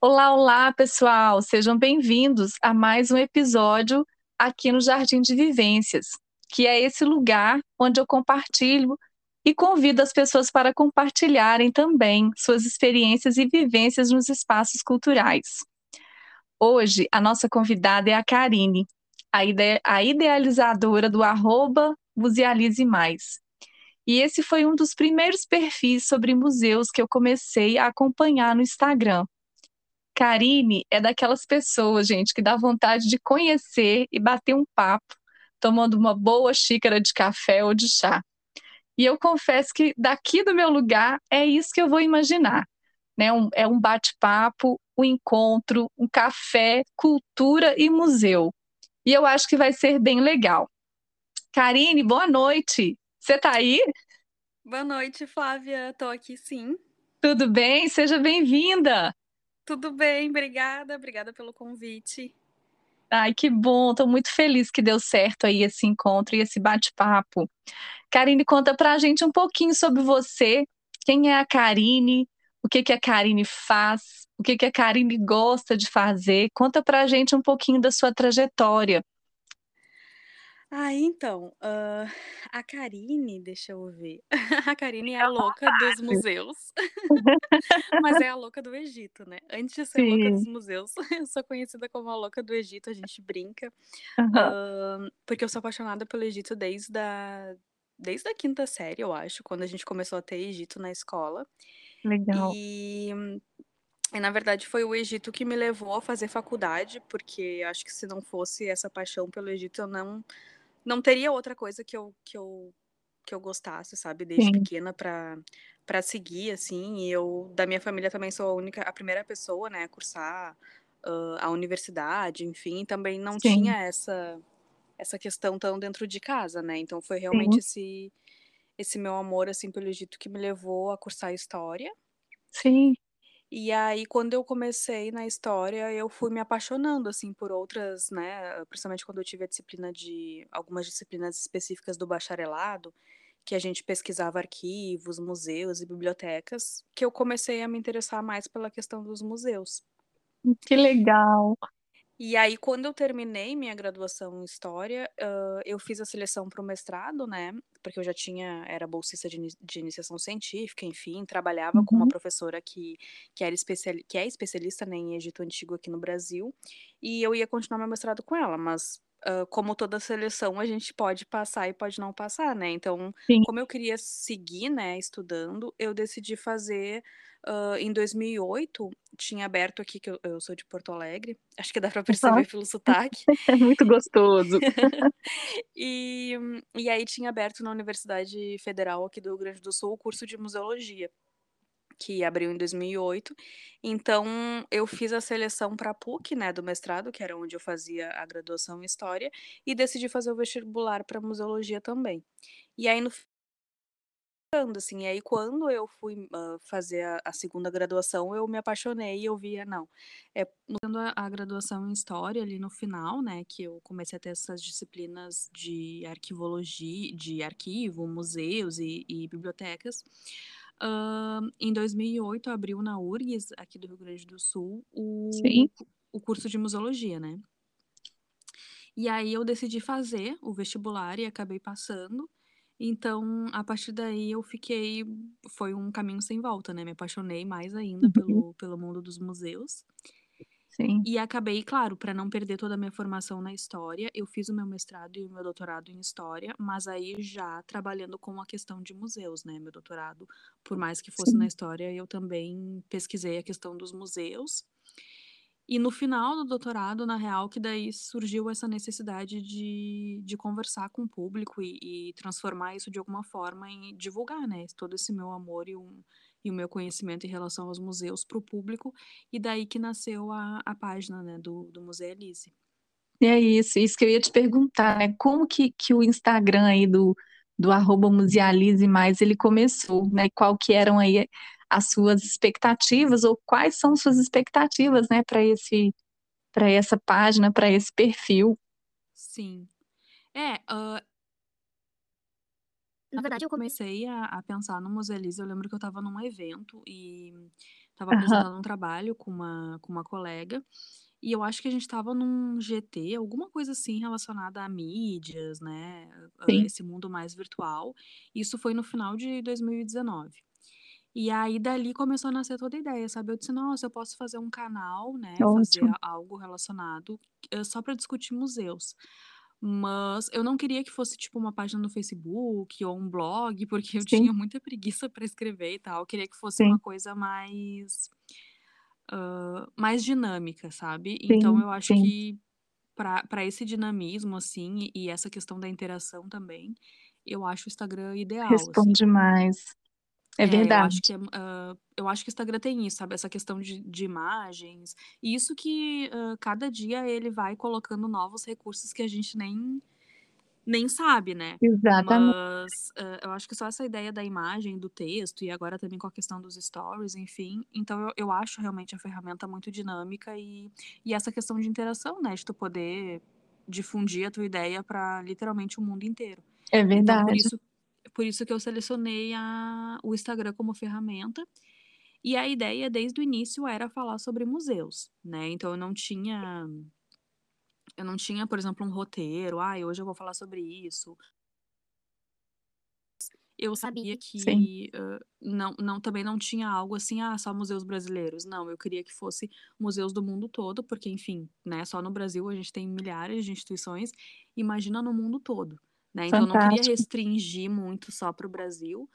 Olá, olá, pessoal! Sejam bem-vindos a mais um episódio aqui no Jardim de Vivências, que é esse lugar onde eu compartilho e convido as pessoas para compartilharem também suas experiências e vivências nos espaços culturais. Hoje, a nossa convidada é a Karine, a, ide a idealizadora do arroba Musealize Mais. E esse foi um dos primeiros perfis sobre museus que eu comecei a acompanhar no Instagram. Karine é daquelas pessoas, gente, que dá vontade de conhecer e bater um papo, tomando uma boa xícara de café ou de chá. E eu confesso que daqui do meu lugar é isso que eu vou imaginar. Né? Um, é um bate-papo, um encontro, um café, cultura e museu. E eu acho que vai ser bem legal. Karine, boa noite. Você está aí? Boa noite, Flávia. Estou aqui sim. Tudo bem? Seja bem-vinda. Tudo bem, obrigada, obrigada pelo convite. Ai, que bom, estou muito feliz que deu certo aí esse encontro e esse bate-papo. Karine, conta pra gente um pouquinho sobre você, quem é a Karine, o que, que a Karine faz, o que, que a Karine gosta de fazer. Conta pra gente um pouquinho da sua trajetória. Ah, então, uh, a Karine, deixa eu ver. A Karine é a louca dos museus, mas é a louca do Egito, né? Antes de ser louca dos museus, eu sou conhecida como a louca do Egito, a gente brinca, uh, porque eu sou apaixonada pelo Egito desde a, desde a quinta série, eu acho, quando a gente começou a ter Egito na escola. Legal. E, e na verdade foi o Egito que me levou a fazer faculdade, porque acho que se não fosse essa paixão pelo Egito, eu não não teria outra coisa que eu, que eu, que eu gostasse, sabe, desde Sim. pequena para para seguir, assim, e eu, da minha família também sou a única, a primeira pessoa, né, a cursar uh, a universidade, enfim, também não Sim. tinha essa, essa questão tão dentro de casa, né, então foi realmente esse, esse meu amor, assim, pelo Egito que me levou a cursar História. Sim. E aí, quando eu comecei na história, eu fui me apaixonando, assim, por outras, né, principalmente quando eu tive a disciplina de algumas disciplinas específicas do bacharelado, que a gente pesquisava arquivos, museus e bibliotecas, que eu comecei a me interessar mais pela questão dos museus. Que legal! E aí, quando eu terminei minha graduação em História, uh, eu fiz a seleção para o mestrado, né? Porque eu já tinha, era bolsista de, de iniciação científica, enfim, trabalhava uhum. com uma uhum. professora que, que, era especial, que é especialista né, em Egito Antigo aqui no Brasil, e eu ia continuar meu mestrado com ela, mas Uh, como toda seleção, a gente pode passar e pode não passar, né? Então, Sim. como eu queria seguir, né, estudando, eu decidi fazer uh, em 2008, tinha aberto aqui, que eu, eu, sou de Porto Alegre, acho que dá para perceber pelo sotaque. É muito gostoso. e, e aí tinha aberto na Universidade Federal aqui do Rio Grande do Sul o curso de museologia que abriu em 2008. Então, eu fiz a seleção para a PUC, né, do mestrado, que era onde eu fazia a graduação em História, e decidi fazer o vestibular para Museologia também. E aí, no assim, e aí quando eu fui uh, fazer a, a, segunda graduação, eu me apaixonei e eu via, não, é a, a graduação em História ali no final, né, que eu comecei a ter essas disciplinas de arquivologia, de arquivo, museus e, e bibliotecas, Uh, em 2008 abriu na URGS, aqui do Rio Grande do Sul, o, o curso de museologia, né? E aí eu decidi fazer o vestibular e acabei passando. Então, a partir daí eu fiquei. Foi um caminho sem volta, né? Me apaixonei mais ainda uhum. pelo, pelo mundo dos museus. Sim. E acabei, claro, para não perder toda a minha formação na história, eu fiz o meu mestrado e o meu doutorado em história, mas aí já trabalhando com a questão de museus, né? Meu doutorado, por mais que fosse Sim. na história, eu também pesquisei a questão dos museus. E no final do doutorado, na real, que daí surgiu essa necessidade de, de conversar com o público e, e transformar isso de alguma forma em divulgar, né? Todo esse meu amor e um, e o meu conhecimento em relação aos museus para o público, e daí que nasceu a, a página né, do, do Museu Elise. É isso, isso que eu ia te perguntar, né? Como que, que o Instagram aí do, do arroba Musealize Mais, ele começou, né? Qual que eram aí as suas expectativas, ou quais são suas expectativas, né, para esse, para essa página, para esse perfil? Sim. É, uh, na verdade, eu comecei a, a pensar no Musealize. Eu lembro que eu estava num evento e Tava apresentando um trabalho com uma, com uma colega. E eu acho que a gente estava num GT, alguma coisa assim relacionada a mídias, né? Sim. Esse mundo mais virtual. Isso foi no final de 2019. E aí dali começou a nascer toda a ideia, sabe? Eu disse, nossa, eu posso fazer um canal, né? Fazer Ótimo. algo relacionado eh, só para discutir museus. Mas eu não queria que fosse tipo uma página no Facebook ou um blog, porque eu Sim. tinha muita preguiça para escrever e tal. Eu queria que fosse Sim. uma coisa mais hã, mais dinâmica, sabe? Então Sim, eu acho que para esse dinamismo, assim, e essa questão da interação também, eu acho o Instagram ideal, assim. Responde mais. É É, eu acho que verdade. hã, eu acho que o Instagram tem isso, sabe, essa questão de de imagens, e isso que, hã, cada dia ele vai colocando novos recursos que a gente nem nem sabe, né. Exatamente. Mas, hã, eu acho que só essa ideia da imagem, do texto e agora também com a questão dos stories, enfim, então eu eu acho realmente a ferramenta muito dinâmica e e essa questão de interação, né, de tu poder difundir a tua ideia para literalmente o mundo inteiro. É Então por verdade. isso por isso que eu selecionei a o Instagram como ferramenta, e a ideia desde o início era falar sobre museus, né, então eu não tinha eu não tinha, por exemplo, um roteiro, "Ai, hoje eu vou falar sobre isso". Eu sabia que, hã, não não também não tinha algo assim, "Ah, só museus brasileiros", não, eu queria que fosse museus do mundo todo, porque enfim, né, só no Brasil a gente tem milhares de instituições, imagina no mundo todo, né, então eu não queria restringir muito só para o Brasil,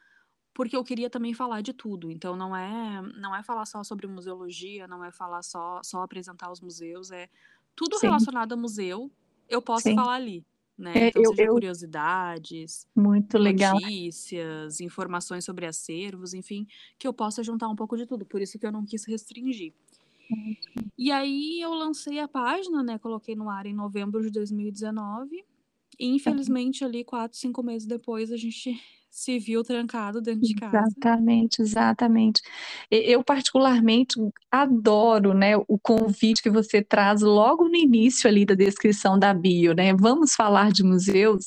porque eu queria também falar de tudo, então não é não é falar só sobre museologia, não é falar só só apresentar os museus, é tudo Sim. relacionado a museu, eu posso Sim. falar ali, né, É, então eu seja eu curiosidades, Muito legal. notícias, informações sobre acervos, enfim, que eu possa juntar um pouco de tudo, por isso que eu não quis restringir. Ótimo. E aí eu lancei a página, né, coloquei no ar em novembro de 2019, e Tá. infelizmente ali 4, 5 meses depois a gente se viu trancado dentro de casa. Exatamente, exatamente. Eu particularmente adoro, né, o convite que você traz logo no início ali da descrição da bio, né, "Vamos falar de museus?",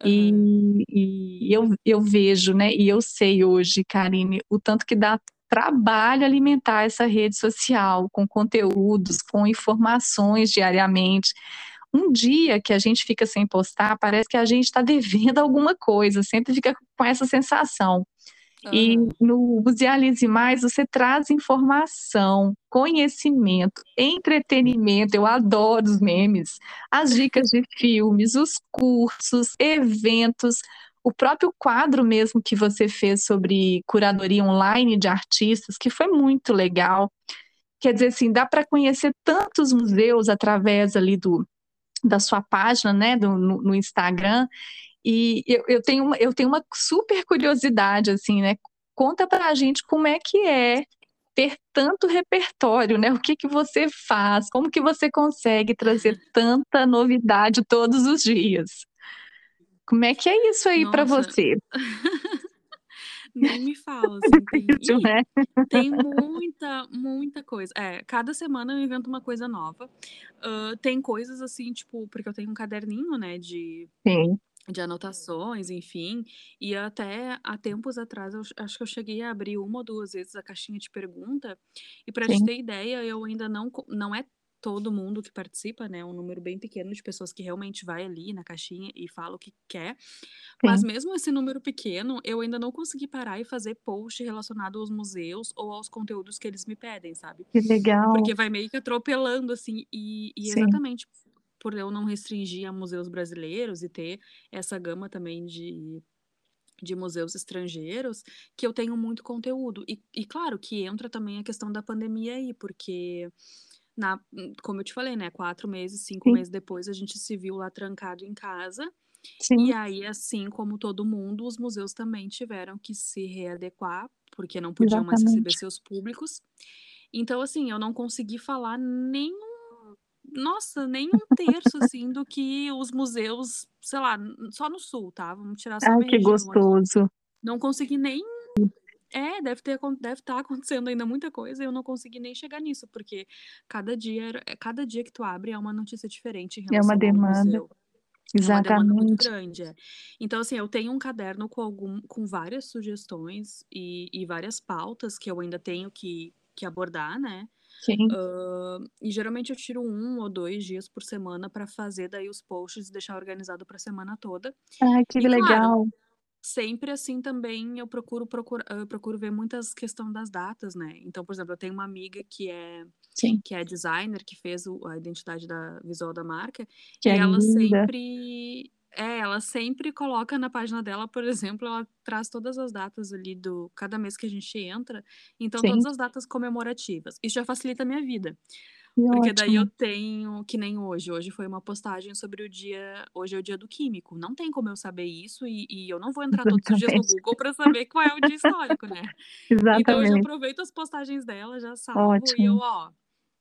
Aham. e e eu eu vejo, né, e eu sei hoje, Karine, o tanto que dá trabalho alimentar essa rede social com conteúdos, com informações diariamente. Um dia que a gente fica sem postar, parece que a gente tá devendo alguma coisa, sempre fica com essa sensação. E no Musealize Mais você traz informação, conhecimento, entretenimento, eu adoro os memes, as dicas de filmes, os cursos, eventos, o próprio quadro mesmo que você fez sobre curadoria online de artistas, que foi muito legal. Quer dizer, assim, dá para conhecer tantos museus através ali do da sua página, né, do no no Instagram, e eu eu tenho uma eu tenho uma super curiosidade, assim, né, conta pra gente como é que é ter tanto repertório, né, o que que você faz, como que você consegue trazer tanta novidade todos os dias? Como é que é isso aí Nossa, você? nem me fala, assim, tem né? tem muita, muita coisa. É, cada semana eu invento uma coisa nova. Hã, tem coisas assim, tipo, porque eu tenho um caderninho, né, de Sim. de anotações, enfim, e até há tempos atrás eu acho que eu cheguei a abrir 1 ou 2 vezes a caixinha de pergunta, e pra te ter ideia, eu ainda não não é todo mundo que participa, né, um número bem pequeno de pessoas que realmente vai ali na caixinha e fala o que quer, mas Sim. mesmo esse número pequeno, eu ainda não consegui parar e fazer post relacionado aos museus ou aos conteúdos que eles me pedem, sabe. Que legal. Porque vai meio que atropelando, assim, e e exatamente por eu não restringir a museus brasileiros e ter essa gama também de de museus estrangeiros, que eu tenho muito conteúdo. E e claro que entra também a questão da pandemia aí, porque na como eu te falei, né, 4 meses, 5 Sim. meses depois a gente se viu lá trancado em casa, e Sim. aí, assim como todo mundo, os museus também tiveram que se readequar, porque não podiam mais receber Exatamente. seus públicos. Então, assim, eu não consegui falar nem um nossa, nem 1/3, assim, do que os museus, sei lá, só no sul, tá, vamos tirar só Ai, que região aqui. gostoso. Não consegui nem é, deve ter deve estar acontecendo ainda muita coisa e eu não consegui nem chegar nisso, porque cada dia era cada dia que tu abre é uma notícia diferente em É uma relação a um demanda. museu. É uma demanda muito Exatamente. grande, é. Então, assim, eu tenho um caderno com algum com várias sugestões e e várias pautas que eu ainda tenho que que abordar, né? Sim. Uh, e geralmente eu tiro um ou dois dias por semana para fazer daí os posts e deixar organizado para a semana toda. Ah, que e, legal. Claro, sempre assim também eu procuro, procuro, eu procuro ver muitas questões das datas, né? Então, por exemplo, eu tenho uma amiga que é Sim. que é designer, que fez o, a identidade da visual da marca, que e é ela linda. sempre é, ela sempre coloca na página dela, por exemplo, ela traz todas as datas ali do cada mês que a gente entra, então Sim. todas as datas comemorativas. Isso já facilita a minha vida. Que Porque daí eu ótimo. tenho, que nem hoje, hoje foi uma postagem sobre o dia, hoje é o dia do químico. Não tem como eu saber isso e, e eu não vou entrar todos os dias no Exatamente. Google para saber qual é o dia histórico, né? Então hoje eu Exatamente. aproveito as postagens dela, já salvo e eu, Ótimo. ó,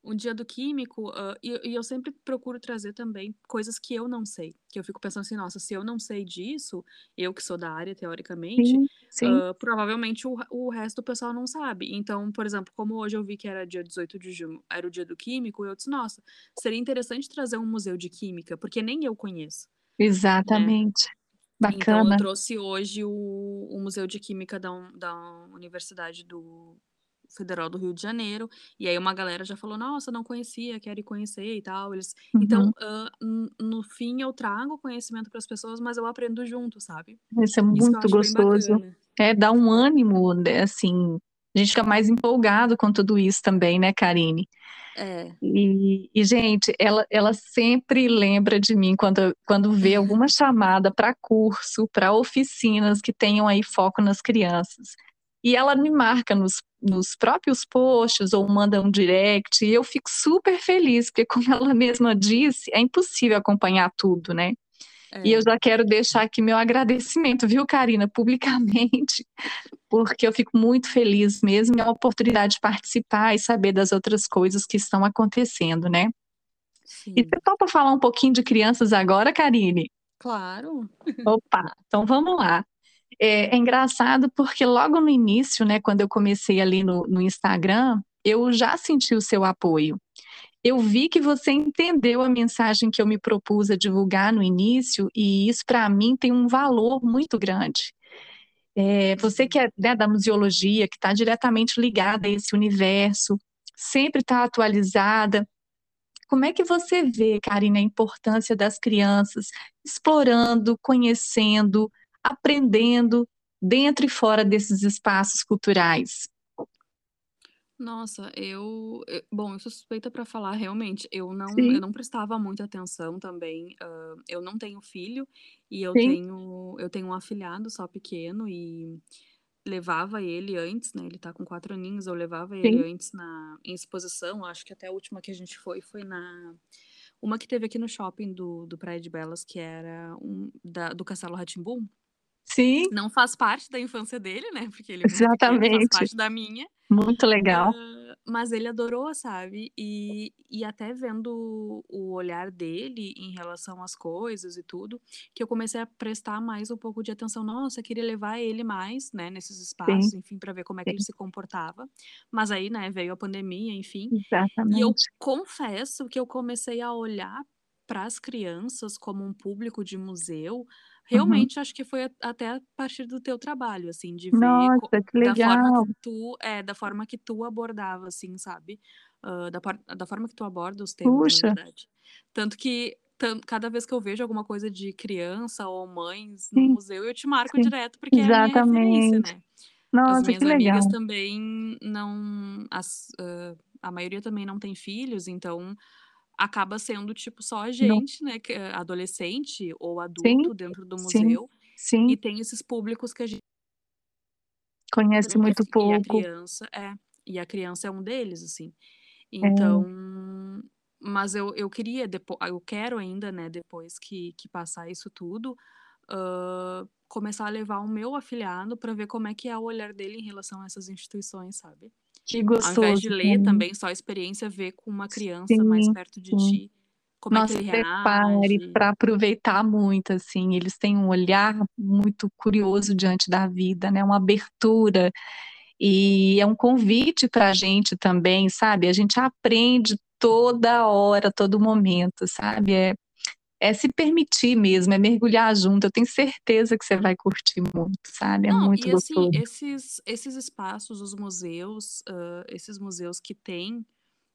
um dia do químico, uh, e, e eu sempre procuro trazer também coisas que eu não sei. Que eu fico pensando assim, nossa, se eu não sei disso, eu que sou da área, teoricamente, Sim, sim. uh, provavelmente o, o resto do pessoal não sabe. Então, por exemplo, como hoje eu vi que era dia 18 de junho, era o dia do químico, eu disse, nossa, seria interessante trazer um museu de química, porque nem eu conheço. Né? Exatamente. Então, eu Bacana. trouxe hoje o, o Museu de Química da, da Universidade do Federal do Rio de Janeiro. E aí uma galera já falou, nossa, não conhecia, quero ir conhecer e tal. Eles... Então, Uhum. ah, n- no fim, eu trago conhecimento para as pessoas, mas eu aprendo junto, sabe? Isso é Isso muito bem gostoso. É, dá um ânimo, né, assim, a gente fica mais empolgado com tudo isso também, né, Karine? É, E, e, gente, ela, ela sempre lembra de mim quando, quando vê alguma chamada para curso, para oficinas que tenham aí foco nas crianças. E ela me marca nos, nos próprios posts ou manda um direct, e eu fico super feliz, porque, como ela mesma disse, é impossível acompanhar tudo, né? E eu é. já quero deixar aqui meu agradecimento, viu, Karina, publicamente, porque eu fico muito feliz mesmo, é uma oportunidade de participar e saber das outras coisas que estão acontecendo, né? E Sim, você topa falar um pouquinho de crianças agora, Karine? claro. Opa, então vamos lá. É, é engraçado porque logo no início, né, quando eu comecei ali no, no Instagram, eu já senti o seu apoio. Eu vi que você entendeu a mensagem que eu me propus a divulgar no início, e isso para mim tem um valor muito grande. É, você que é né, da museologia, que está diretamente ligada a esse universo, sempre está atualizada. Como é que você vê, Karina, a importância das crianças explorando, conhecendo, aprendendo dentro e fora desses espaços culturais? Nossa, eu, eu- bom, eu sou suspeita para falar realmente. Eu não, eu Sim, não prestava muita atenção também. ah, eu não tenho filho e eu sim, tenho, eu tenho um afilhado só pequeno e levava ele antes, né? Ele tá com quatro aninhos. Eu levava ele sim. antes na em exposição. Acho que até a última que a gente foi foi na uma que teve aqui no shopping do, do Praia de Belas, que era um, da, do Castelo rá Sim, Não faz parte da infância dele, né? Porque ele é pequeno, faz exatamente. parte da minha. Muito legal. Ah, mas ele adorou, sabe? E, e até vendo o olhar dele em relação às coisas e tudo, que eu comecei a prestar mais um pouco de atenção. Nossa, eu queria levar ele mais, né, nesses Sim, espaços, enfim, para ver como é que ele sim, se comportava. Mas aí, né, veio a pandemia, enfim. E eu exatamente. confesso que eu comecei a olhar para as crianças como um público de museu. Uhum. Realmente acho que foi até a partir do teu trabalho, assim, de ver Nossa, que da forma que legal. tu, é, da forma que tu abordava, assim, sabe? Ah, da, da forma que tu aborda os temas, na Puxa, verdade. Tanto que cada vez que eu vejo alguma coisa de criança ou mães no sim, museu, eu te marco sim, direto, porque é a minha referência, exatamente. né? As Nossa, que minhas amigas legal. também não, as, ah, a maioria também não tem filhos, então acaba sendo tipo só a Não, gente, né, que é adolescente ou sim, adulto dentro do sim, museu, e sim. tem esses públicos que a gente Conhece e a, muito e a pouco. criança é, e a criança é um deles, assim. É, Então, mas eu, eu queria depois, eu quero ainda, né, depois que, que passar isso tudo, ah, começar a levar o meu afilhado para ver como é que é o olhar dele em relação a essas instituições, sabe? Que Ao invés de gostoso ler mim. também só a experiência, ver com uma criança mais Sim, perto de sim. ti, como é que Nossa, ele prepare para aproveitar muito, assim. Eles têm um olhar muito curioso diante da vida, né? Uma abertura. E é um convite para a gente também, sabe? A gente aprende toda hora, todo momento, sabe? É, é se permitir mesmo, é mergulhar junto. Eu tenho certeza que você vai curtir muito, sabe? É Não, muito e assim, gostoso. esses, esses espaços, os museus, uh, esses museus que têm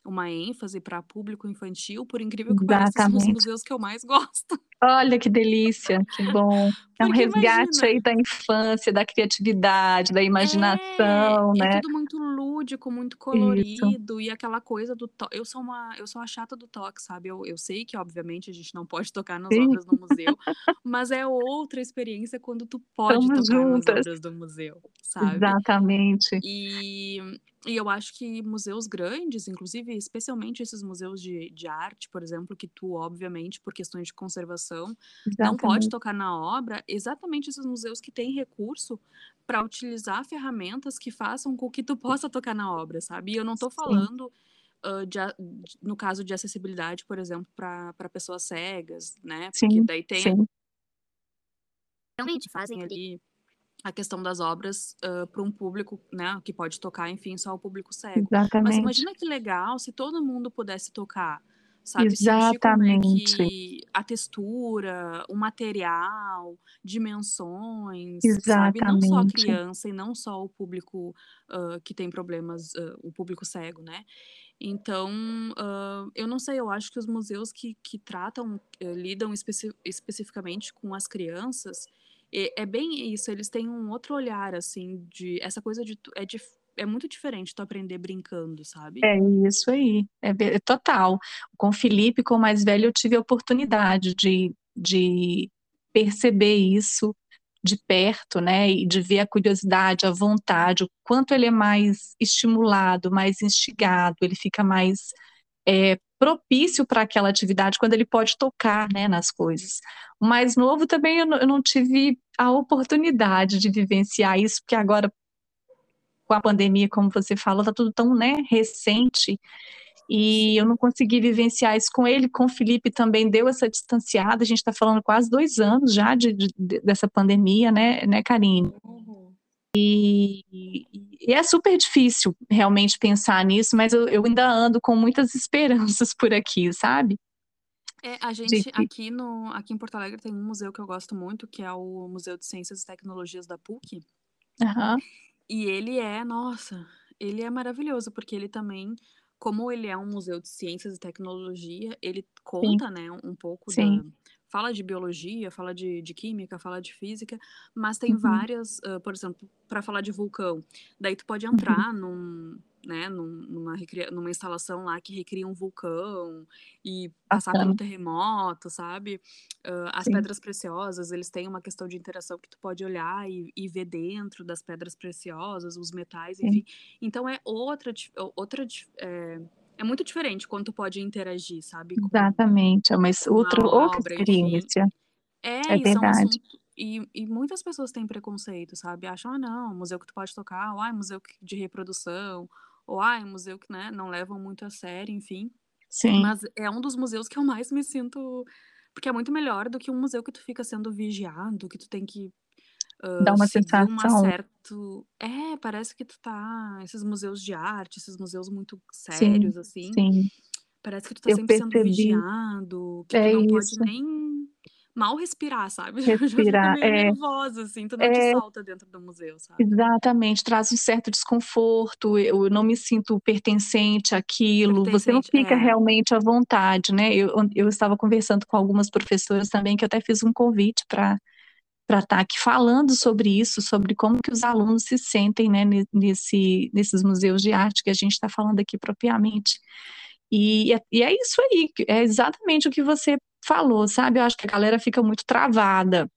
uma ênfase para público infantil, por incrível que pareça, são os museus que eu mais gosto. Olha que delícia, que bom. É um resgate aí da infância, da criatividade, da imaginação, é, né? É tudo muito lúdico, muito colorido Isso. e aquela coisa do to... eu sou uma eu sou a chata do toque, sabe? Eu, eu sei que obviamente a gente não pode tocar nas Sim. obras do museu, mas é outra experiência quando tu pode tocar juntas. nas obras do museu, sabe? Exatamente. E e eu acho que museus grandes, inclusive, especialmente esses museus de, de arte, por exemplo, que tu, obviamente, por questões de conservação, exatamente. não pode tocar na obra, exatamente esses museus que têm recurso para utilizar ferramentas que façam com que tu possa tocar na obra, sabe? E eu não estou falando. Uh, de, no caso de acessibilidade, por exemplo, para pessoas cegas, né? Porque sim, daí tem. Sim. Realmente fazem ali a questão das obras uh, para um público, né, que pode tocar, enfim, só o público cego. Exatamente. Mas imagina que legal se todo mundo pudesse tocar, sabe? Exatamente. Como é que a textura, o material, dimensões, Exatamente. sabe? Não só a criança e não só o público uh, que tem problemas, uh, o público cego, né? Então, eu não sei, eu acho que os museus que, que tratam, eh, lidam especi especificamente com as crianças, é bem isso, eles têm um outro olhar, assim, de essa coisa de é, de, é muito diferente tu aprender brincando, sabe? É isso aí, é, é total. Com o Felipe, com o mais velho, eu tive a oportunidade de, de perceber isso de perto, né, e de ver a curiosidade, a vontade, o quanto ele é mais estimulado, mais instigado, ele fica mais é, propício para aquela atividade quando ele pode tocar né, nas coisas. O mais novo também eu não, eu não tive a oportunidade de vivenciar isso, porque agora, com a pandemia, como você falou, está tudo tão né, recente, e eu não consegui vivenciar isso com ele, com o Felipe também deu essa distanciada, a gente está falando quase dois anos já de, de, dessa pandemia, né, né Karine? Uhum. E, e, é super difícil realmente pensar nisso, mas eu, eu, ainda ando com muitas esperanças por aqui, sabe? É, a gente de... aqui no aqui em Porto Alegre tem um museu que eu gosto muito, que é o Museu de Ciências e Tecnologias da PUC. Uhum. E ele é, nossa, ele é maravilhoso, porque ele também, como ele é um museu de ciências e tecnologia, ele conta, Sim. né, um pouco Sim. da fala de biologia, fala de, de química, fala de física, mas tem uhum. várias, uh, por exemplo, para falar de vulcão, daí tu pode uhum. entrar uhum. num, né, numa, numa instalação lá que recria um vulcão e passar pelo terremoto, sabe? Uh, as Sim. pedras preciosas, eles têm uma questão de interação que tu pode olhar e, e ver dentro das pedras preciosas, os metais, enfim. Sim. Então é outra, outra é, é muito diferente quando tu pode interagir, sabe? Com, Exatamente, é uma outra, outra experiência. Enfim. É, é verdade. e, e, muitas pessoas têm preconceito, sabe? Acham, ah, não, museu que tu pode tocar, ou ah, museu de reprodução, ou ah, museu que né, não levam muito a sério, enfim. Sim. Mas é um dos museus que eu mais me sinto. Porque é muito melhor do que um museu que tu fica sendo vigiado, que tu tem que Uh, Dá uma sensação. Uma certo... É, parece que tu tá. Esses museus de arte, esses museus muito sérios, sim, assim. Sim. Parece que tu tá Eu sempre percebi. sendo vigiado, que é tu não isso. pode nem mal respirar, sabe? Respirar, já é. nervosa, assim, tu não é, te solta dentro do museu, sabe? Exatamente, traz um certo desconforto, eu não me sinto pertencente àquilo, pertencente, você não fica é. realmente à vontade, né? Eu, eu estava conversando com algumas professoras também, que eu até fiz um convite para para estar tá aqui falando sobre isso, sobre como que os alunos se sentem né, nesse, nesses museus de arte que a gente está falando aqui propriamente. E, é, e é isso aí, é exatamente o que você falou, sabe? Eu acho que a galera fica muito travada,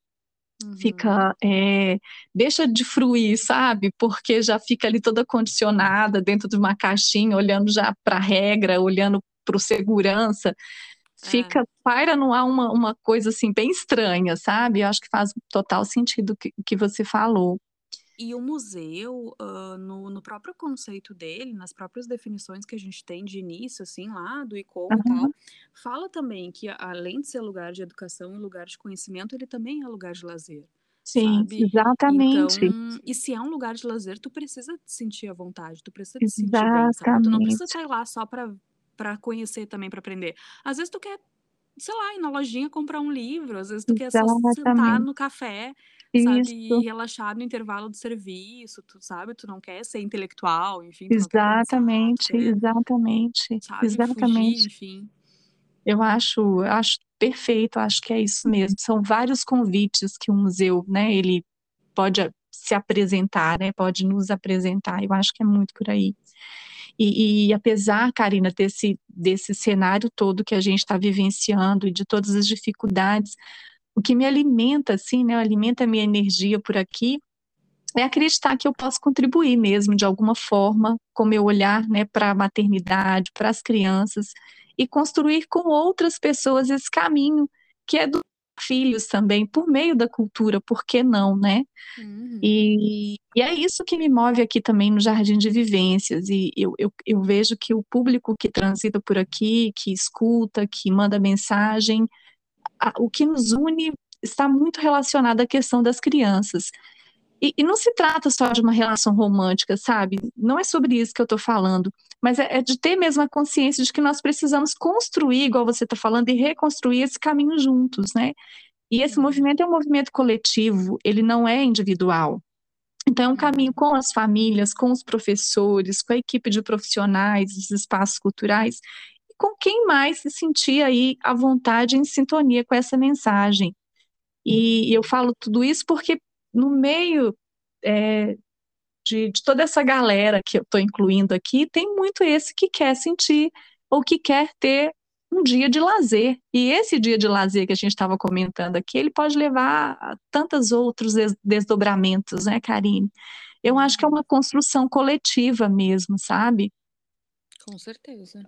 uhum. fica, é, deixa de fruir, sabe? Porque já fica ali toda condicionada dentro de uma caixinha, olhando já para a regra, olhando para o segurança, fica, é. paira no ar uma, uma coisa assim bem estranha, sabe? Eu acho que faz total sentido o que, que você falou. E o museu, uh, no, no próprio conceito dele, nas próprias definições que a gente tem de início, assim, lá do ICOM uhum. e tal, fala também que, além de ser lugar de educação e lugar de conhecimento, ele também é lugar de lazer. Sim, sabe? exatamente. Então, e se é um lugar de lazer, tu precisa te sentir à vontade, tu precisa te exatamente. sentir bem, sabe? Tu não precisa estar lá só para para conhecer também, para aprender. Às vezes tu quer sei lá, ir na lojinha comprar um livro, às vezes tu quer só sentar no café, sabe, Isso. e relaxar no intervalo do serviço, tu sabe, tu não quer ser intelectual, enfim, quer pensar, Exatamente, quer, exatamente, sabe, fugir, exatamente. enfim. Eu acho, eu acho perfeito, acho que é isso mesmo. São vários convites que o museu, né, ele pode se apresentar, né, pode nos apresentar. Eu acho que é muito por aí. E, e apesar, Karina, desse, desse cenário todo que a gente está vivenciando e de todas as dificuldades, o que me alimenta, assim, né, alimenta a minha energia por aqui, é acreditar que eu posso contribuir mesmo de alguma forma com meu olhar, né, para a maternidade, para as crianças e construir com outras pessoas esse caminho que é dos filhos também, por meio da cultura, por que não, né? Uhum. E, e, é isso que me move aqui também no Jardim de Vivências. E eu, eu, eu, vejo que o público que transita por aqui, que escuta, que manda mensagem, a, o que nos une está muito relacionado à questão das crianças. E, e, não se trata só de uma relação romântica, sabe? Não é sobre isso que eu estou falando, mas é, é, de ter mesmo a consciência de que nós precisamos construir, igual você está falando, e reconstruir esse caminho juntos, né? E esse uhum. movimento é um movimento coletivo, ele não é individual. Então, é um caminho com as famílias, com os professores, com a equipe de profissionais dos espaços culturais, com quem mais se sentir aí à vontade em sintonia com essa mensagem. E eu falo tudo isso porque no meio é, de, de, toda essa galera que eu estou incluindo aqui, tem muito esse que quer sentir ou que quer ter um dia de lazer. E esse dia de lazer que a gente estava comentando aqui, ele pode levar a tantos outros desdobramentos, né, Karine? Eu acho que é uma construção coletiva mesmo, sabe? Com certeza.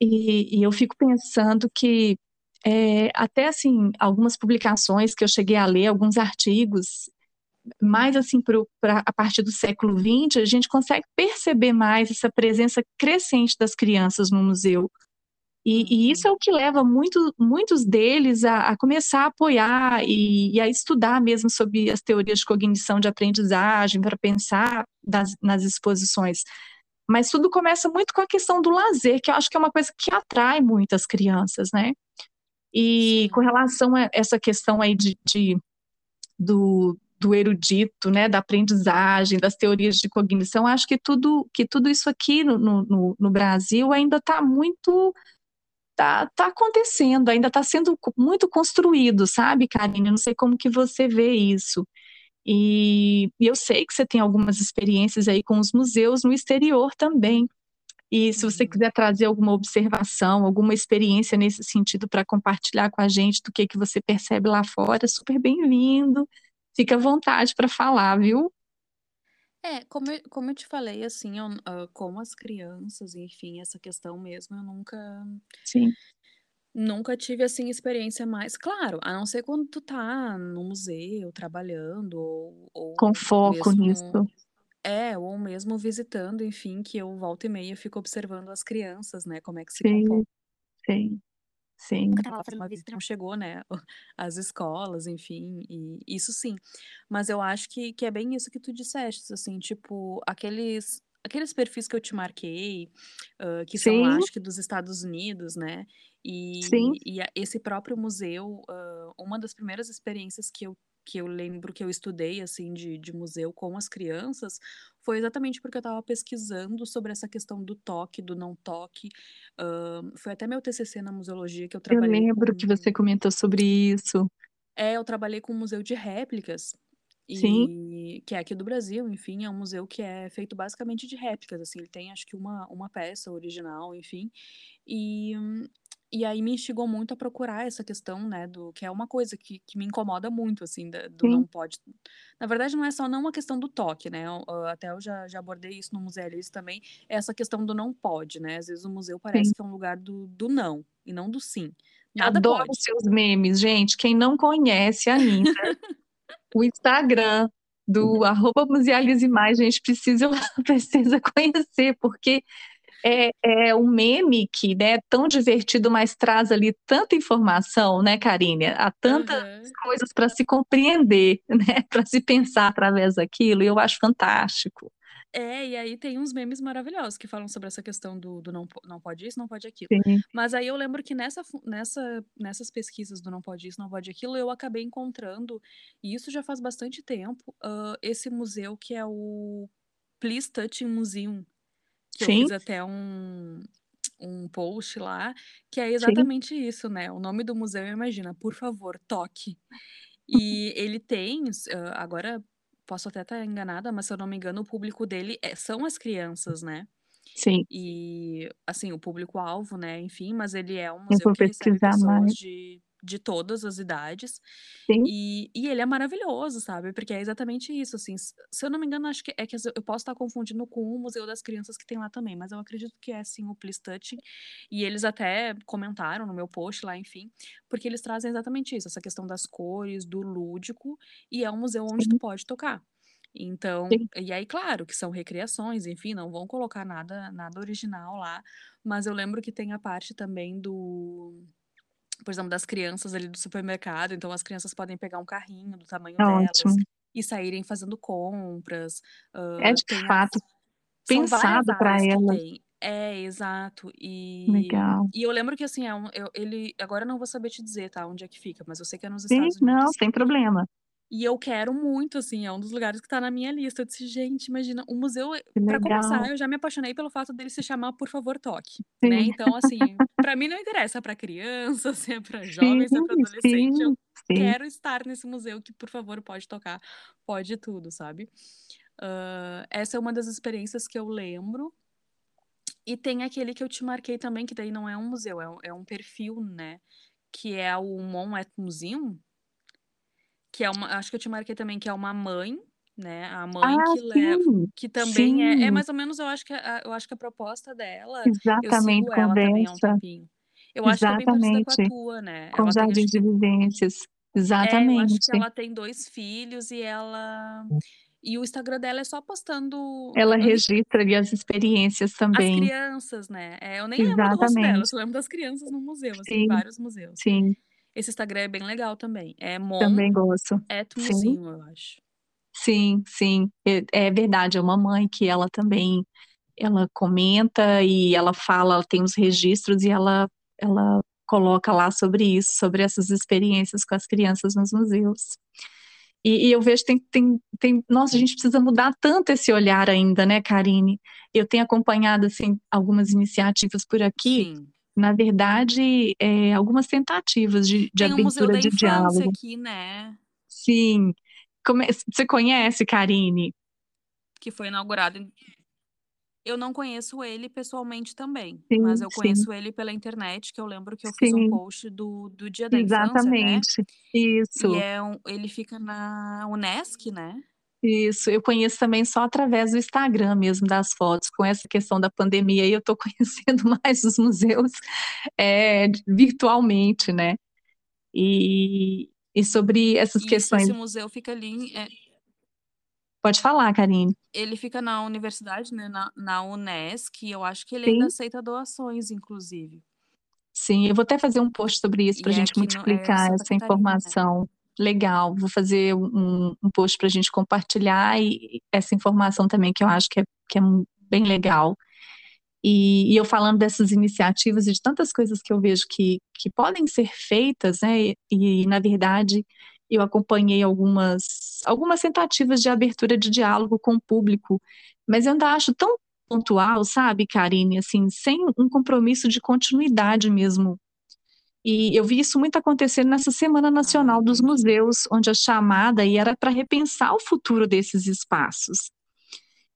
E, e eu fico pensando que é, até assim, algumas publicações que eu cheguei a ler, alguns artigos, mais assim para a partir do século XX, a gente consegue perceber mais essa presença crescente das crianças no museu. E, e isso é o que leva muito, muitos deles a, a começar a apoiar e, e, a estudar mesmo sobre as teorias de cognição de aprendizagem, para pensar das, nas exposições. Mas tudo começa muito com a questão do lazer, que eu acho que é uma coisa que atrai muitas crianças, né? E com relação a essa questão aí de, de do, do erudito, né, da aprendizagem, das teorias de cognição, acho que tudo, que tudo isso aqui no, no, no Brasil ainda está muito tá, tá acontecendo, ainda está sendo muito construído, sabe, Karine? Não sei como que você vê isso. E, e eu sei que você tem algumas experiências aí com os museus no exterior também. E se você uhum. quiser trazer alguma observação, alguma experiência nesse sentido para compartilhar com a gente do que, que você percebe lá fora, super bem-vindo. Fica à vontade para falar, viu? É, como eu, como eu te falei, assim, eu, uh, como as crianças, enfim, essa questão mesmo, eu nunca. Sim. Nunca tive, assim, experiência mais. Claro, a não ser quando tu tá no museu, trabalhando, ou, ou Com foco mesmo, nisso. É, ou mesmo visitando, enfim, que eu volta e meia fico observando as crianças, né, como é que se sim, comportam. Sim. Sim. Nunca estava fazendo uma visita, não chegou, né, as escolas, enfim, e isso sim. Mas eu acho que, que é bem isso que tu disseste, assim, tipo, aqueles aqueles perfis que eu te marquei, uh, que são, acho que dos Estados Unidos, né? E, e esse próprio museu, uma das primeiras experiências que eu que eu lembro que eu estudei, assim, de, de museu com as crianças, foi exatamente porque eu estava pesquisando sobre essa questão do toque, do não toque. Uh, foi até meu TCC na museologia que eu trabalhei Eu lembro com... que você comentou sobre isso. É, eu trabalhei com um museu de réplicas. Sim. E que é aqui do Brasil, enfim, é um museu que é feito basicamente de réplicas, assim, ele tem acho que uma, uma peça original, enfim. E, e aí me instigou muito a procurar essa questão, né, do que é uma coisa que, que me incomoda muito, assim, da, do Sim. não pode. Na verdade, não é só não uma questão do toque, né? Eu, até eu já, já abordei isso no Museu Alice também, é essa questão do não pode, né? Às vezes o museu parece Sim. que é um lugar do, do não e não do sim. Nada Adoro pode. seus memes, gente. Quem não conhece ainda, o Instagram do arroba Musealize Mais, gente, precisa, precisa conhecer, porque é, é um meme que né, é tão divertido, mas traz ali tanta informação, né, Karine? Há tantas uhum. coisas para se compreender, né, para se pensar através daquilo, e eu acho fantástico. É, e aí tem uns memes maravilhosos que falam sobre essa questão do, do não, não pode isso, não pode aquilo. Sim. Mas aí eu lembro que nessa, nessa, nessas pesquisas do não pode isso, não pode aquilo, eu acabei encontrando, e isso já faz bastante tempo, uh, esse museu que é o Please Touch Museum, que Sim. eu fiz até um, um post lá, que é exatamente Sim. isso, né? O nome do museu, imagina, por favor, toque. E ele tem, uh, agora posso até estar enganada, mas se eu não me engano, o público dele é, são as crianças, né? Sim. E, assim, o público-alvo, né? Enfim, mas ele é um museu que recebe pessoas mais. de de todas as idades. Sim. E, e ele é maravilhoso, sabe? Porque é exatamente isso, assim. Se eu não me engano, acho que é que eu posso estar confundindo com o Museu das Crianças que tem lá também, mas eu acredito que é sim o Please Touching. E eles até comentaram no meu post lá, enfim, porque eles trazem exatamente isso, essa questão das cores, do lúdico, e é um museu onde tu pode tocar. Então, Sim. e aí, claro, que são recriações, enfim, não vão colocar nada, nada original lá, mas eu lembro que tem a parte também do por exemplo, das crianças ali do supermercado. Então, as crianças podem pegar um carrinho do tamanho É delas ótimo. e saírem fazendo compras. É de tem as... fato pensado para elas. É, exato. E, Legal. e eu lembro que assim, é um, eu, ele. Agora eu não vou saber te dizer, tá? Onde é que fica, mas eu sei que é nos Sim, Estados não, Unidos. sem problema. E eu quero muito, assim, é um dos lugares que tá na minha lista. Eu disse, gente, imagina, o museu, pra legal. começar, eu já me apaixonei pelo fato dele se chamar Por Favor Toque, né? Então, assim, pra mim não interessa pra criança, se é pra jovem, se é pra Sim, adolescente, eu sim, sim. quero estar nesse museu que, por favor, pode tocar, pode tudo, sabe? Ah, essa é uma das experiências que eu lembro. E tem aquele que eu te marquei também, que daí não é um museu, é um, é um perfil, né? Que é o Mon Et Museum, que é uma, acho que eu te marquei também, que é uma mãe, né? A mãe Ah, que leva, sim, que também é, é mais ou menos, eu acho que a, eu acho que a proposta dela, eu Exatamente, sigo ela também há um tempinho. Eu acho que é bem parecida com a Exatamente. tua, né? Com Ela tem, Jardim acho de Vivências. é, eu acho que Exatamente. ela tem dois filhos e ela, e o Instagram dela é só postando, Ela eu registra ali as experiências as também. crianças, né? É, eu nem lembro do rosto dela, eu Exatamente. só lembro das crianças no museu, assim, Sim, vários museus. sim, Esse Instagram é bem legal também. É Mon também gosto. Sim, Museum, eu acho. sim, sim. É, é verdade, é uma mãe que ela também, ela comenta e ela fala, ela tem os registros e ela, ela coloca lá sobre isso, sobre essas experiências com as crianças nos museus. E, e eu vejo tem, tem, tem, nossa, a gente precisa mudar tanto esse olhar ainda, né, Karine? Eu tenho acompanhado assim algumas iniciativas por aqui, Sim. Na verdade, é, algumas tentativas de, de Tem abertura da de Infância diálogo. aqui, né? Sim. Come- Você conhece, Karine? Que foi inaugurado. em- Eu não conheço ele pessoalmente também, Sim, mas eu sim, conheço ele pela internet, que eu lembro que eu fiz um sim, post do, do Dia da Infância até. exatamente. E Isso, é um, ele fica na Unesc, né? Isso. Eu conheço também só através do Instagram mesmo, das fotos. Com essa questão da pandemia, aí eu estou conhecendo mais os museus é, virtualmente, né? E, e sobre essas Isso, questões. esse museu fica ali. é, Pode falar, Karine. ele fica na universidade, né? Na, na Unesc, e eu acho que ele ainda Sim, aceita doações, inclusive. sim. Eu vou até fazer um post sobre isso para a E é gente aqui no, é multiplicar essa Catarina, né? Legal, vou fazer um, um post para a gente compartilhar e essa informação também que eu acho que é, que é bem legal. E, e eu falando dessas iniciativas e de tantas coisas que eu vejo que, que podem ser feitas, né? E, e, na verdade eu acompanhei algumas, algumas tentativas de abertura de diálogo com o público, mas eu ainda acho tão pontual, sabe, Karine, assim, sem um compromisso de continuidade mesmo. E eu vi isso muito acontecer nessa Semana Nacional dos. Museus, onde a chamada era para repensar o futuro desses espaços.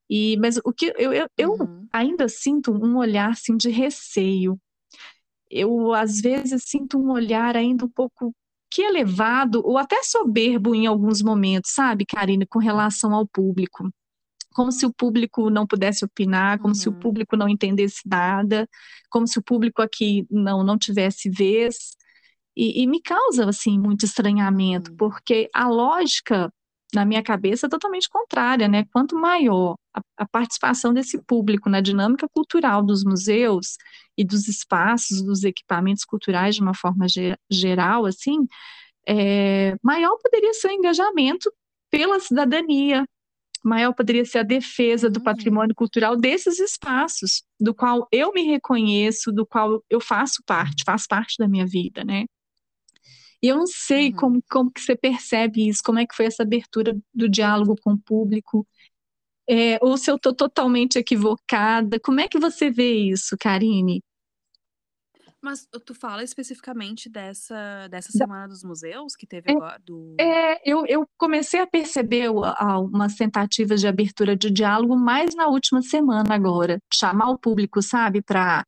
E, mas o que eu, eu, eu Uhum. ainda sinto um olhar assim, de receio. Eu, às vezes, sinto um olhar ainda um pouco que elevado ou até soberbo em alguns momentos, sabe, Karine, com relação ao público. Como se o público não pudesse opinar, como se o Uhum. público não entendesse nada, como se o público aqui não, não tivesse vez. E, e me causa, assim, muito estranhamento, Uhum. porque a lógica, na minha cabeça, é totalmente contrária, né? Quanto maior a, a participação desse público na dinâmica cultural dos museus e dos espaços, dos equipamentos culturais de uma forma ge- geral, assim, é, maior poderia ser o engajamento pela cidadania, maior poderia ser a defesa do Uhum. patrimônio cultural desses espaços, do qual eu me reconheço, do qual eu faço parte, faz parte da minha vida, né? E eu não sei Uhum. como, como que você percebe isso, como é que foi essa abertura do diálogo com o público, é, ou se eu estou totalmente equivocada, como é que você vê isso, Karine? Mas tu fala especificamente dessa, dessa semana dos museus que teve É, agora do. É, eu, eu comecei a perceber o- a- umas tentativas de abertura de diálogo mais na última semana agora, chamar o público, sabe, para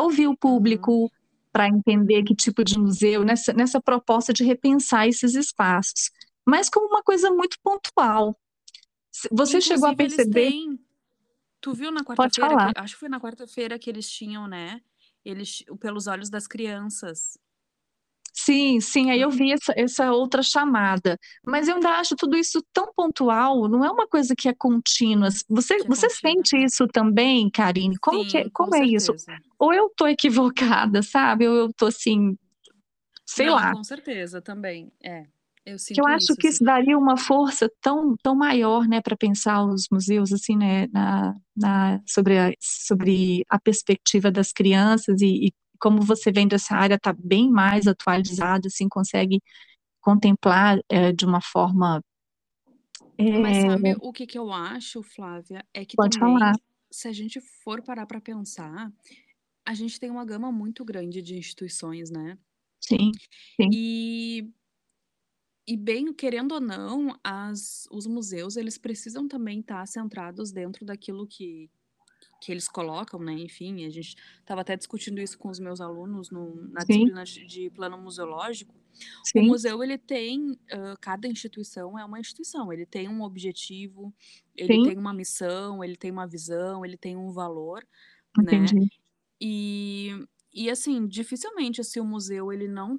ouvir o Uhum. público, para entender que tipo de museu, nessa, nessa proposta de repensar esses espaços, mas como uma coisa muito pontual. Você chegou a Inclusive, perceber? têm. Tu viu na quarta-feira? Acho que foi na quarta-feira que eles tinham, né? Eles, pelos olhos das crianças. Sim, sim, aí eu vi essa, essa outra chamada, mas eu ainda acho tudo isso tão pontual, não é uma coisa que é contínua. Você, Que é você contínua, sente é. isso também, Karine? Como que, é- Sim, com como é isso? certeza. Ou eu tô equivocada, sabe? Ou eu tô assim, sei Não, lá. com certeza também. É. Eu Que eu acho isso, que assim. isso daria uma força tão, tão maior, né, para pensar os museus assim, né, na, na, sobre, a, sobre a perspectiva das crianças e, e como você vem dessa área está bem mais atualizado, assim, consegue contemplar é, de uma forma. Mas é, sabe o que que eu acho, Flávia? É que pode também, falar. se a gente for parar para pensar, a gente tem uma gama muito grande de instituições, né? Sim, sim, E, e bem, querendo ou não, as, os museus, eles precisam também estar centrados dentro daquilo que, que eles colocam, né? Enfim, a gente estava até discutindo isso com os meus alunos no, na sim, disciplina de plano museológico. O sim, museu, ele tem, ah, cada instituição é uma instituição, ele tem um objetivo, ele sim, tem uma missão, ele tem uma visão, ele tem um valor, né? entendi. E, e assim, dificilmente se o museu ele não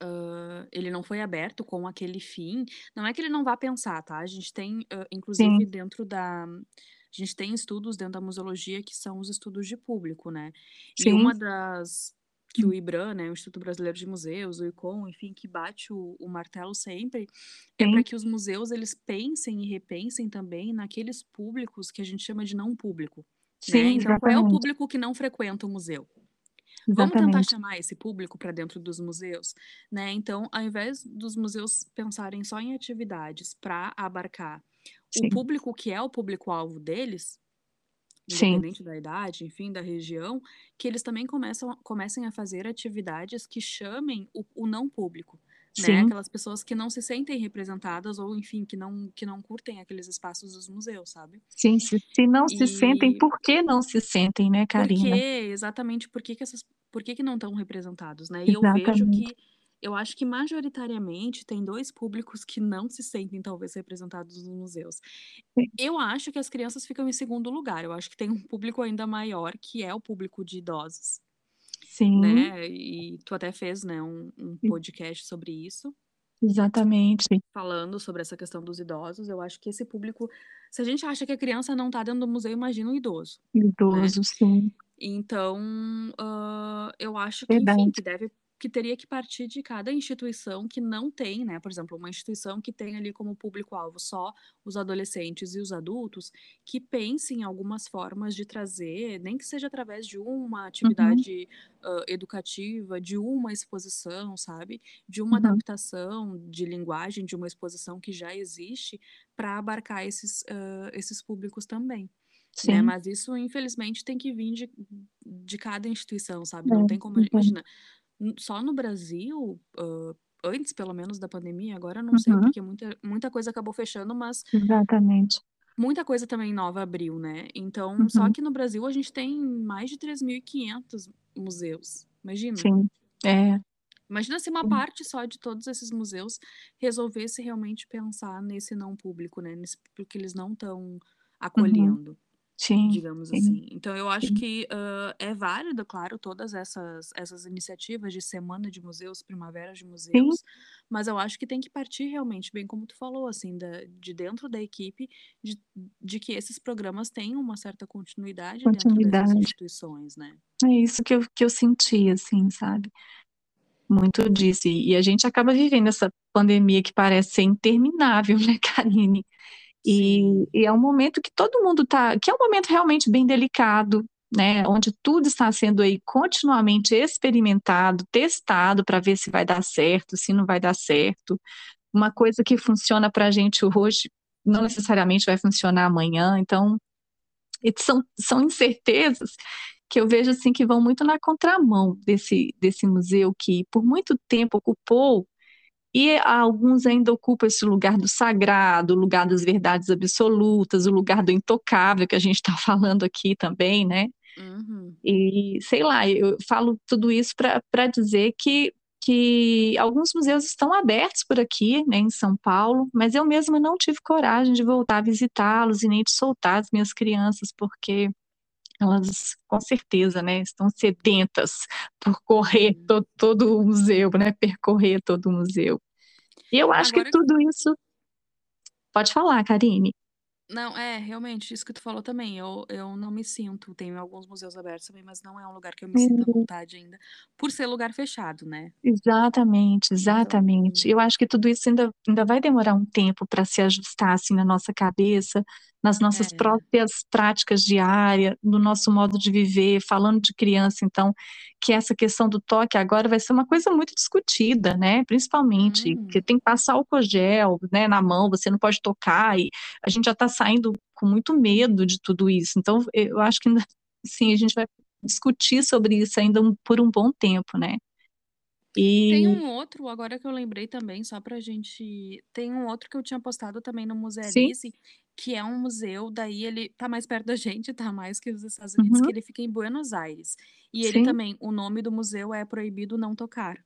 tá, ele não foi aberto com aquele fim, não é que ele não vá pensar, tá? A gente tem, ah, inclusive, Sim, dentro da. A gente tem estudos dentro da museologia que são os estudos de público, né? E sim, uma das. Que o IBRAM, né, o Instituto Brasileiro de Museus, o ICOM, enfim, que bate o, o martelo sempre, é para sim, que os museus eles pensem e repensem também naqueles públicos que a gente chama de não público, né? sim, Então, qual é o exatamente, público que não frequenta o museu? Vamos tentar exatamente. chamar esse público para dentro dos museus, né? Então, ao invés dos museus pensarem só em atividades para abarcar o Sim, público que é o público-alvo deles, sim, independente da idade, enfim, da região, que eles também começam, comecem a fazer atividades que chamem o, o não público, né? sim, Aquelas pessoas que não se sentem representadas ou, enfim, que não, que não curtem aqueles espaços dos museus, sabe? sim. Se, se não se sentem, E por que não se sentem, né, por quê? Karina? Exatamente por que que essas, por que que não estão representados, né? E eu vejo Exatamente. que, eu acho que majoritariamente tem dois públicos que não se sentem talvez representados nos museus. Sim, Eu acho que as crianças ficam em segundo lugar. Eu acho que tem um público ainda maior, que é o público de idosos, sim, né? E tu até fez, né, um, um podcast sobre isso, exatamente. falando sobre essa questão dos idosos. Eu acho que esse público, se a gente acha que a criança não tá dentro do museu, imagina o idoso, né? Idoso, sim, Então, ah, eu acho que, enfim, que deve, que teria que partir de cada instituição que não tem, né? Por exemplo, uma instituição que tem ali como público-alvo só os adolescentes e os adultos, que pense em algumas formas de trazer, nem que seja através de uma Uhum, atividade ah, educativa, de uma exposição, sabe? De uma uhum, adaptação de linguagem de uma exposição que já existe, para abarcar esses, ah, esses públicos também né? sim, Mas isso, infelizmente, tem que vir de, de cada instituição, sabe? é, Não tem como. então, Imagina, n- só no Brasil, ah, antes pelo menos da pandemia, agora não sei, uhum, porque muita, muita coisa acabou fechando, mas exatamente. muita coisa também nova abriu, né? Então, só Uhum, que no Brasil a gente tem mais de 3.500 museus. Imagina. sim, é, Imagina se uma parte só de todos esses museus resolvesse realmente pensar nesse não público, né? Nesse público que eles não estão uhum, acolhendo sim, digamos sim, assim. Então, eu acho sim, que ah, é válido, claro, todas essas, essas iniciativas de semana de museus, primavera de sim, museus, mas eu acho que tem que partir realmente, bem como tu falou, assim, da, de dentro da equipe, de, de que esses programas tenham uma certa continuidade dentro dessas continuidade. instituições, né? É isso que eu, que eu senti, assim, sabe? Muito disso. E, e a gente acaba vivendo essa pandemia que parece ser interminável, né, Karine? E, e, é um momento que todo mundo está, que é um momento realmente bem delicado, né, onde tudo está sendo aí continuamente experimentado, testado para ver se vai dar certo, se não vai dar certo. Uma coisa que funciona para a gente hoje não necessariamente vai funcionar amanhã, então são, são incertezas que eu vejo assim que vão muito na contramão desse, desse museu que por muito tempo ocupou e alguns ainda ocupam esse lugar do sagrado, o lugar das verdades absolutas, o lugar do intocável que a gente está falando aqui também, né? Uhum. E sei lá, eu falo tudo isso para dizer que, que alguns museus estão abertos por aqui, né, em São Paulo, mas eu mesma não tive coragem de voltar a visitá-los e nem de soltar as minhas crianças, porque elas com certeza, né, estão sedentas por correr to, todo o museu, né, percorrer todo o museu. E eu acho Agora... que tudo isso. Pode falar, Karine. Não, é, realmente, isso que tu falou também. Eu, eu não me sinto. Tenho alguns museus abertos também, mas não é um lugar que eu me sinto à uhum. vontade ainda, por ser lugar fechado, né? Exatamente, exatamente. Então... Eu acho que tudo isso ainda, ainda vai demorar um tempo para se ajustar assim na nossa cabeça, nas nossas é. próprias práticas diárias, no nosso modo de viver, falando de criança, então, que essa questão do toque agora vai ser uma coisa muito discutida, né? Principalmente, hum. que tem que passar álcool gel, né, na mão, você não pode tocar, e a gente já está saindo com muito medo de tudo isso. Então, eu acho que ainda, sim, a gente vai discutir sobre isso ainda por um bom tempo, né? E... Tem um outro, agora que eu lembrei também, só pra gente. Tem um outro que eu tinha postado também no Museu Alice, que é um museu, daí ele tá mais perto da gente, tá mais que os Estados Unidos, uhum. que ele fica em Buenos Aires. E ele Sim. também, o nome do museu é Proibido Não Tocar.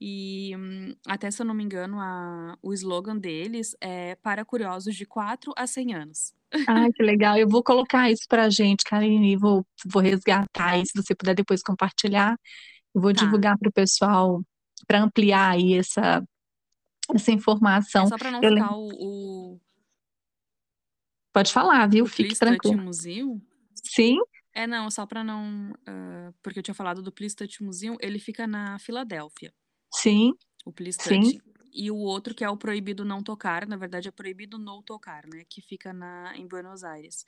E hum, até se eu não me engano, a, o slogan deles é para curiosos de 4 a 100 anos. Ai, que legal. Eu vou colocar isso pra gente, Karine, vou, vou resgatar e se você puder depois compartilhar, eu vou tá. divulgar para o pessoal para ampliar aí essa, essa informação. É só para não eu ficar o, o Pode falar, viu? O Fique tranquilo. Museum? Sim. É, não, só para não. Uh, porque eu tinha falado do Touch Museum, ele fica na Filadélfia. Sim. O Touch. Sim. E o outro, que é o Proibido Não Tocar, na verdade é Proibido Não Tocar, né? Que fica na, em Buenos Aires.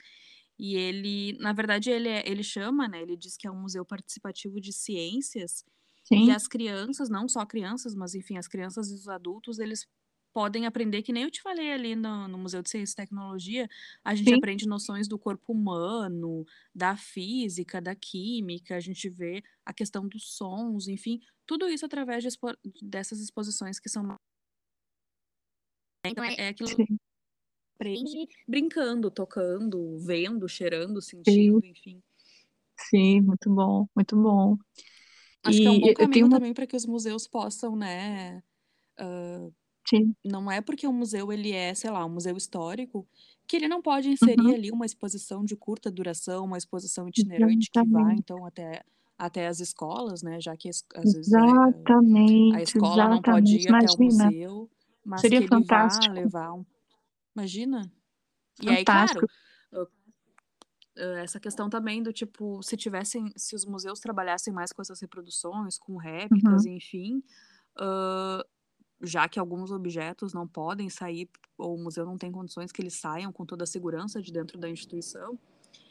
E ele, na verdade, ele, é, ele chama, né? Ele diz que é um museu participativo de ciências. Sim. E as crianças, não só crianças, mas enfim, as crianças e os adultos, eles podem aprender, que nem eu te falei ali no, no Museu de Ciência e Tecnologia, a gente Sim. aprende noções do corpo humano, da física, da química, a gente vê a questão dos sons, enfim, tudo isso através de expo dessas exposições que são. Então, é, é aquilo que aprende brincando, tocando, vendo, cheirando, sentindo, Sim. enfim. Sim, muito bom, muito bom. Acho e que é um bom caminho uma... também para que os museus possam, né, uh, Sim. Não é porque o museu ele é, sei lá, um museu histórico, que ele não pode inserir uhum. ali uma exposição de curta duração, uma exposição itinerante Exatamente. que vai então até até as escolas, né? Já que às vezes exatamente, a, escola exatamente. não pode ir Imagina. até o museu, mas Seria que ele fantástico. vá levar um... Imagina. E aí, claro, essa questão também do tipo, se tivessem, se os museus trabalhassem mais com essas reproduções, com réplicas, uhum. enfim, uh, já que alguns objetos não podem sair, ou o museu não tem condições que eles saiam com toda a segurança de dentro da instituição.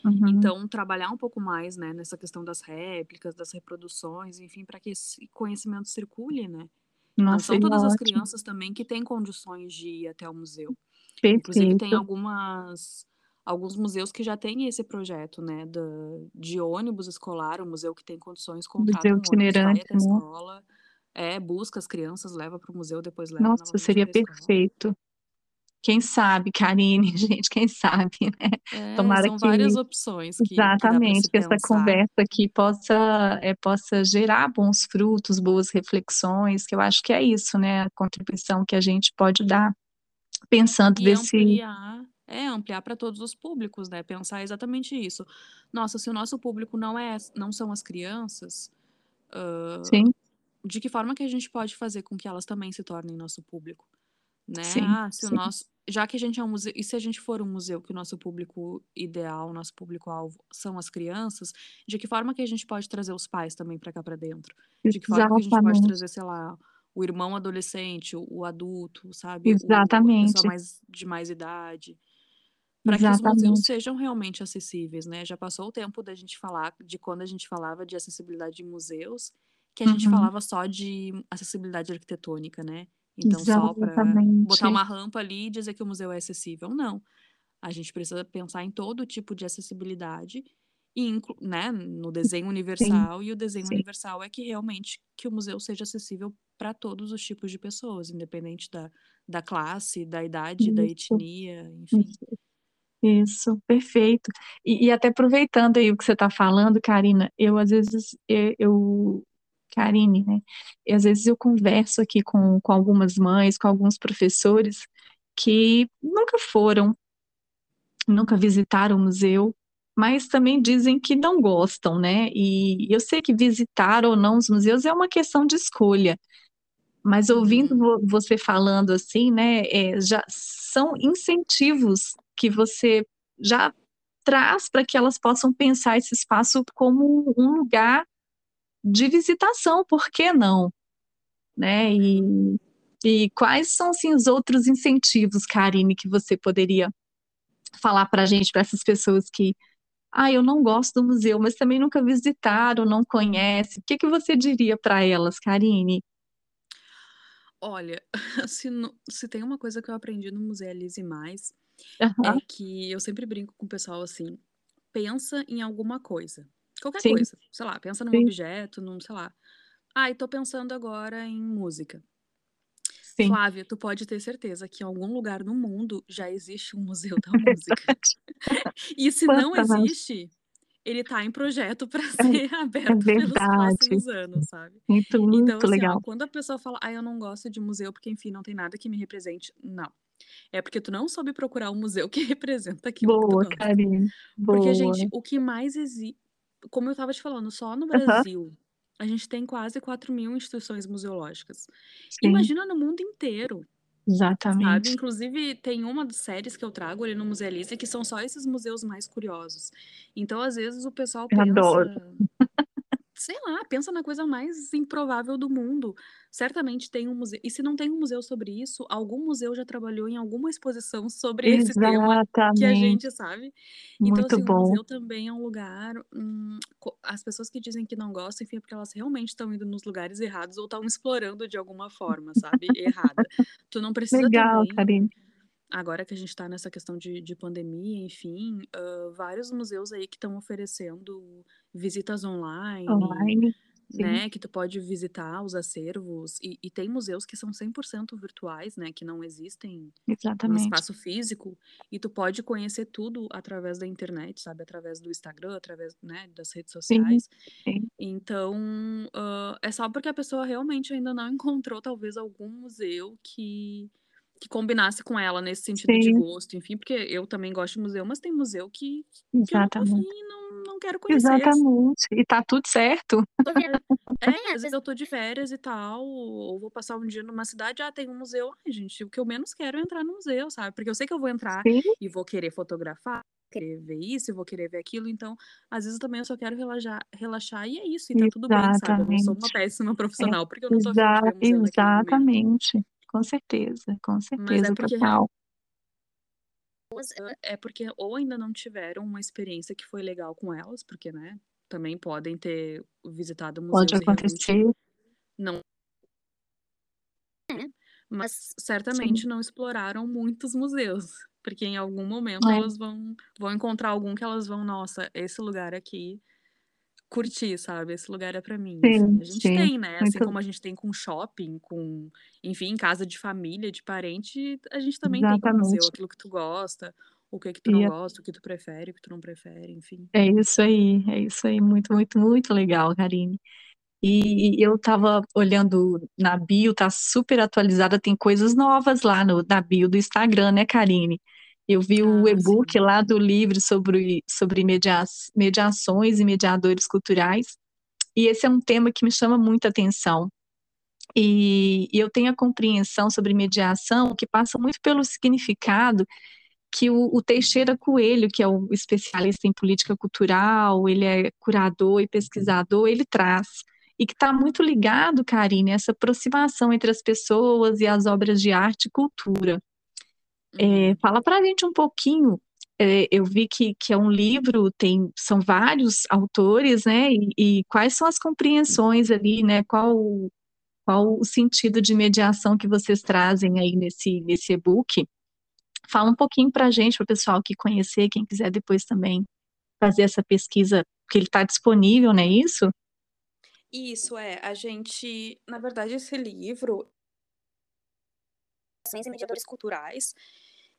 Uhum. Então, trabalhar um pouco mais, né, nessa questão das réplicas, das reproduções, enfim, para que esse conhecimento circule, né? Nossa, não são todas ótimo. as crianças também que têm condições de ir até o museu. Perfeito. Inclusive, tem algumas alguns museus que já têm esse projeto, né, de, de ônibus escolar, o museu que tem condições contrata museu um ônibus, vai até a né? escola, é, busca as crianças, leva para o museu, depois leva Nossa, seria perfeito. Quem sabe, Karine, gente, quem sabe, né? É, Tomara são que, várias opções que exatamente que, essa conversa aqui possa é, possa gerar bons frutos, boas reflexões, que eu acho que é isso, né? A contribuição que a gente pode dar, pensando e desse ampliar, é ampliar para todos os públicos, né? Pensar exatamente isso. Nossa, se o nosso público não é, não são as crianças, uh, Sim de que forma que a gente pode fazer com que elas também se tornem nosso público? Né? Sim, ah, se sim. o nosso, já que a gente é um museu, e se a gente for um museu que o nosso público ideal, o nosso público-alvo são as crianças, de que forma que a gente pode trazer os pais também para cá para dentro? De que forma que a gente pode trazer, sei lá, o irmão adolescente, o, o adulto, sabe? Exatamente. O, a pessoa mais, de mais idade. para que os museus sejam realmente acessíveis, né? Já passou o tempo da gente falar de quando a gente falava de acessibilidade de museus, que a uhum. gente falava só de acessibilidade arquitetônica, né? Então, Exatamente. só para botar uma rampa ali e dizer que o museu é acessível. Não. A gente precisa pensar em todo tipo de acessibilidade e né, no desenho universal, Sim. e o desenho Sim. universal é que realmente que o museu seja acessível para todos os tipos de pessoas, independente da, da classe, da idade, Isso. da etnia, enfim. Isso. Isso, perfeito. E, e, até aproveitando aí o que você está falando, Karina, eu às vezes, eu, eu, Karine, né? E às vezes eu converso aqui com, com algumas mães, com alguns professores que nunca foram, nunca visitaram o museu, mas também dizem que não gostam, né? E eu sei que visitar ou não os museus é uma questão de escolha. Mas ouvindo uhum. você falando assim, né, é, já são incentivos que você já traz para que elas possam pensar esse espaço como um lugar de visitação, por que não? Né? E, e quais são assim, os outros incentivos, Karine, que você poderia falar para a gente, para essas pessoas que, ah, eu não gosto do museu, mas também nunca visitaram, não conhecem. O que, que você diria para elas, Karine? Olha, se, se tem uma coisa que eu aprendi no Museu Elise Mais, é que eu sempre brinco com o pessoal assim, pensa em alguma coisa. Qualquer Sim. coisa. Sei lá, pensa num Sim. objeto, num, sei lá. Ah, e tô pensando agora em música. Sim. Flávia, tu pode ter certeza que em algum lugar no mundo já existe um museu da música. e se não existe, ele está em projeto para ser é, aberto é pelos próximos anos, sabe? Muito, muito então, assim, legal. Ó, quando a pessoa fala, ah, eu não gosto de museu porque, enfim, não tem nada que me represente. Não. É porque tu não soube procurar um museu que representa aquilo Boa, que tu gosta. Karine. Boa. Porque, gente, o que mais existe... Como eu estava te falando, só no Brasil, a gente tem quase 4 mil instituições museológicas. Sim. Imagina no mundo inteiro. Exatamente. Sabe? Inclusive, tem uma das séries que eu trago ali no Musealista que são só esses museus mais curiosos. Então, às vezes, o pessoal pensa. adoro. Sei lá, pensa na coisa mais improvável do mundo. Certamente tem um museu. E se não tem um museu sobre isso, algum museu já trabalhou em alguma exposição sobre esse tema que a gente sabe. Então, Muito assim, o bom. museu também é um lugar. Hum, as pessoas que dizem que não gostam, enfim, é porque elas realmente estão indo nos lugares errados ou estão explorando de alguma forma, sabe? Errada. Tu não precisa Legal, também. Karine agora que a gente está nessa questão de, de pandemia, enfim, uh, vários museus aí que estão oferecendo visitas online, online né, que tu pode visitar os acervos, e, e tem museus que são 100% virtuais, né, que não existem no espaço físico, e tu pode conhecer tudo através da internet, sabe, através do Instagram, através, né, das redes sociais. sim. Então, uh, é só porque a pessoa realmente ainda não encontrou, talvez, algum museu que que combinasse com ela nesse sentido de gosto, enfim, porque eu também gosto de museu, mas tem museu que, que eu não exatamente. não, não quero conhecer. Exatamente. E tá tudo certo. É, às vezes eu tô de férias e tal, ou vou passar um dia numa cidade, ah, tem um museu. Ai, gente, o que eu menos quero é entrar no museu, sabe? Porque eu sei que eu vou entrar Sim. e vou querer fotografar, querer ver isso, vou querer ver aquilo, então, às vezes também eu só quero relaxar, relaxar e é isso, e tá tudo bem, sabe? Eu não sou uma péssima é, profissional, porque eu não tô momento. exatamente. Com certeza, com Mas certeza, é porque total. é porque ou ainda não tiveram uma experiência que foi legal com elas, porque, né, também podem ter visitado museus Pode acontecer. não mas certamente Sim. não exploraram muitos museus, porque em algum momento É. elas vão vão encontrar algum que elas vão, nossa, esse lugar aqui curtir, sabe? Esse lugar é para mim. Assim. Sim, A gente sim. tem, né? Assim Muito como a gente tem com shopping, com, enfim, casa de família, de parente, a gente também tem com museu Exatamente. aquilo que tu gosta, o que que tu não gosta, o que tu prefere, o que tu não prefere, enfim. é isso aí, é isso aí. Muito, muito, muito legal, Karine. E eu estava olhando na bio, tá super atualizada, tem coisas novas lá no, na bio do Instagram, né, Karine? Eu vi o Ah, e-book sim. lá do livro sobre, sobre media, mediações e mediadores culturais, e esse é um tema que me chama muita atenção. E, e eu tenho a compreensão sobre mediação que passa muito pelo significado que o, o Teixeira Coelho, que é o especialista em política cultural, ele é curador e pesquisador, ele traz e que está muito ligado, Karine, essa aproximação entre as pessoas e as obras de arte e cultura. É, Uhum. fala para a gente um pouquinho é, eu vi que, que é um livro, tem, são vários autores, né? E, e quais são as compreensões ali, né? Qual, qual o sentido de mediação que vocês trazem aí nesse, nesse e-book? Fala um pouquinho para a gente, para o pessoal que conhecer, quem quiser depois também fazer essa pesquisa, que ele está disponível, não é isso? Isso, é. A gente, na verdade, esse livro, e Mediadores Culturais,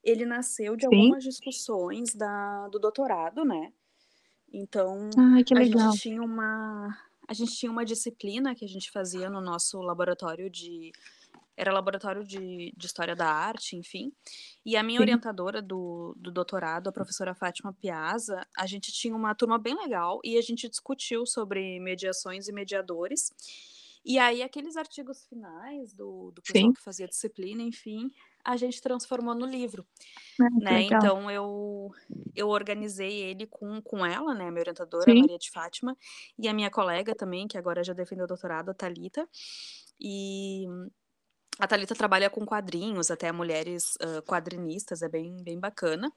ele nasceu de Sim. algumas discussões da, do doutorado, né? Então, Ai, que a gente tinha uma a gente tinha uma disciplina que a gente fazia no nosso laboratório de era laboratório de, de História da Arte, enfim. E a minha Sim. orientadora do, do doutorado, a professora Fátima Piazza, a gente tinha uma turma bem legal e a gente discutiu sobre mediações e mediadores. E aí, aqueles artigos finais do, do pessoal Sim. que fazia disciplina, enfim, a gente transformou no livro. Ah, Né? legal. Então eu, eu organizei ele com, com ela, né? Minha orientadora, Sim. Maria de Fátima, e a minha colega também, que agora já defendeu o doutorado, a Thalita. E a Thalita trabalha com quadrinhos, até mulheres ah, quadrinistas, é bem, bem bacana.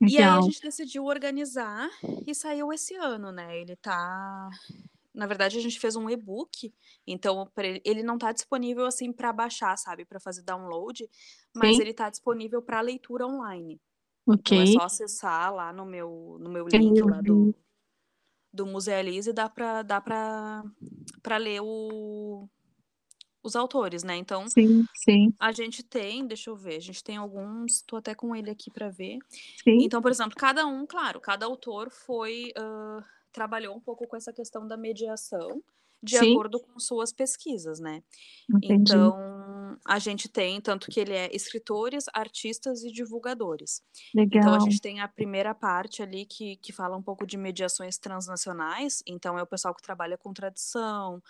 E aí a gente decidiu organizar e saiu esse ano, né? Ele tá. Na verdade, a gente fez um e-book, então ele não tá disponível assim para baixar, sabe, para fazer download, mas Sim. ele tá disponível para leitura online. Então é Ok. só acessar lá no meu no meu link lá do do Musealize e dá para dá para para ler o os autores, né? Então Sim, sim, a gente tem, deixa eu ver, a gente tem alguns, tô até com ele aqui para ver. sim, Então, por exemplo, cada um, claro, cada autor foi ah, trabalhou um pouco com essa questão da mediação de sim, acordo com suas pesquisas, né? entendi. Então, a gente tem tanto que ele é escritores, artistas e divulgadores. Então, a Legal. gente tem a primeira parte ali que, que fala um pouco de mediações transnacionais. Então, é o pessoal que trabalha com tradição,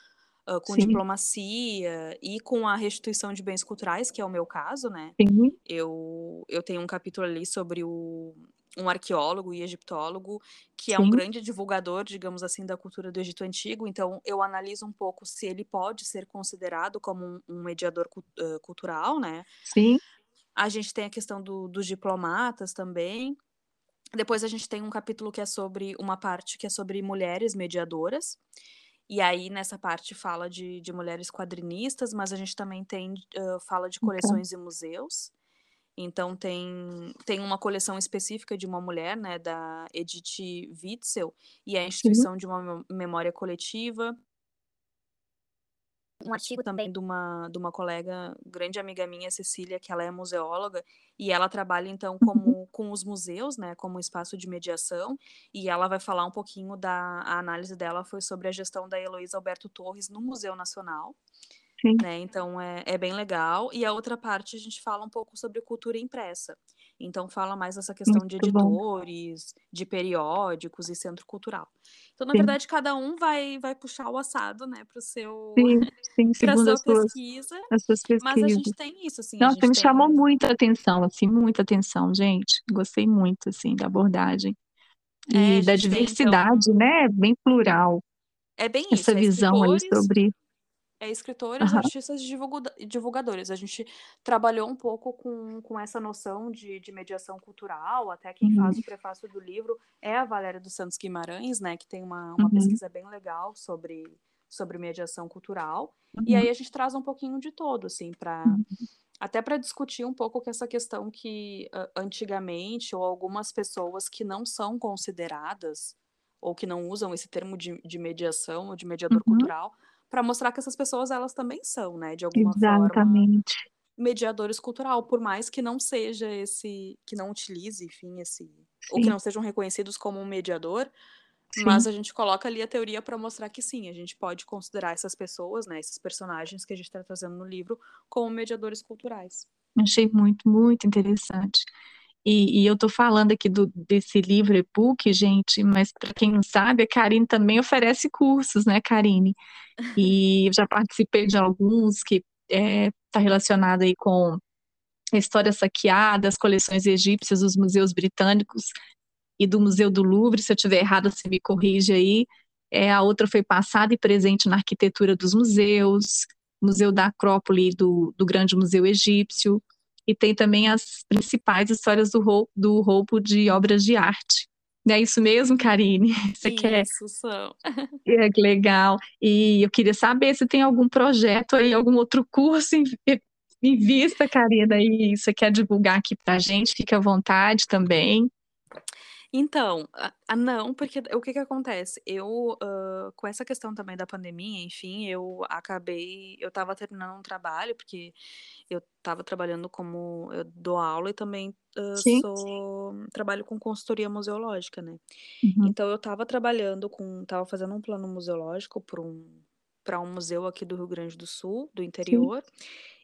ah, com Sim, diplomacia e com a restituição de bens culturais, que é o meu caso, né? sim, Eu, eu tenho um capítulo ali sobre o, um arqueólogo e egiptólogo que é um sim, grande divulgador, digamos assim, da cultura do Egito Antigo. Então, eu analiso um pouco se ele pode ser considerado como um, um mediador cu- cultural, né? sim, A gente tem a questão do- dos diplomatas também. Depois a gente tem um capítulo que é sobre uma parte que é sobre mulheres mediadoras. E aí, nessa parte, fala de, de mulheres quadrinistas, mas a gente também tem ah, fala de então, coleções e museus. Então tem, tem uma coleção específica de uma mulher, né, da Edith Witzel, e é a instituição de uma mem- memória coletiva. Um artigo também de uma, de uma colega, grande amiga minha, Cecília, que ela é museóloga, e ela trabalha então uhum, como com os museus, né, como espaço de mediação, e ela vai falar um pouquinho da a análise dela foi sobre a gestão da Heloísa Alberto Torres no Museu Nacional sim, né? Então é, é bem legal. E a outra parte a gente fala um pouco sobre cultura impressa. Então fala mais essa questão de muito bom. editores, de periódicos e centro cultural. Então, na Sim, verdade, cada um vai vai puxar o assado, né, para o seu sim, sim, para sua as suas, pesquisa. as suas Mas a gente pesquisas. tem isso, assim, Nossa, me chamou tem. muita atenção, assim, muita atenção, gente. Gostei muito, assim, da abordagem. É, E a da gente tem diversidade, então. né? Bem plural. É bem Essa isso, é visão aí sobre. É escritores, Aham, artistas e divulga- divulgadores. A gente trabalhou um pouco com, com essa noção de, de mediação cultural, até quem uhum, faz o prefácio do livro é a Valéria dos Santos Guimarães, né, que tem uma, uma uhum, pesquisa bem legal sobre, sobre mediação cultural. E uhum, aí a gente traz um pouquinho de todo, assim, para uhum. até para discutir um pouco com essa questão que antigamente, ou algumas pessoas que não são consideradas, ou que não usam esse termo de, de mediação ou de mediador Uhum, cultural, para mostrar que essas pessoas elas também são, né, de alguma forma, exatamente. mediadores cultural, por mais que não seja esse, que não utilize, enfim, esse, ou que Sim, não sejam reconhecidos como um mediador, sim. mas a gente coloca ali a teoria para mostrar que sim, a gente pode considerar essas pessoas, né, esses personagens que a gente está trazendo no livro, como mediadores culturais. Achei muito, muito interessante. E, e eu tô falando aqui do, desse livro e-book, gente, mas para quem não sabe, a Karine também oferece cursos, né, Karine? E eu já participei de alguns que está relacionado aí com a história saqueada, as coleções egípcias dos museus britânicos e do Museu do Louvre. Se eu estiver errada, você me corrige aí. É, a outra foi passada e presente na arquitetura dos museus, Museu da Acrópole do, do Grande Museu Egípcio. E tem também as principais histórias do roubo, do roubo de obras de arte. Não é isso mesmo, Karine? Você isso, quer? são. É, legal. E eu queria saber se tem algum projeto aí, algum outro curso em, em vista, Karina, e você quer divulgar aqui pra gente, fica à vontade também. Então, ah, não, porque o que que acontece? Eu, hã, com essa questão também da pandemia, enfim, eu acabei eu estava terminando um trabalho, porque eu estava trabalhando como eu dou aula e também, hã, Sim. sou trabalho com consultoria museológica, né. Uhum. Então eu estava trabalhando com estava fazendo um plano museológico para um um museu aqui do Rio Grande do Sul, do Sim. interior,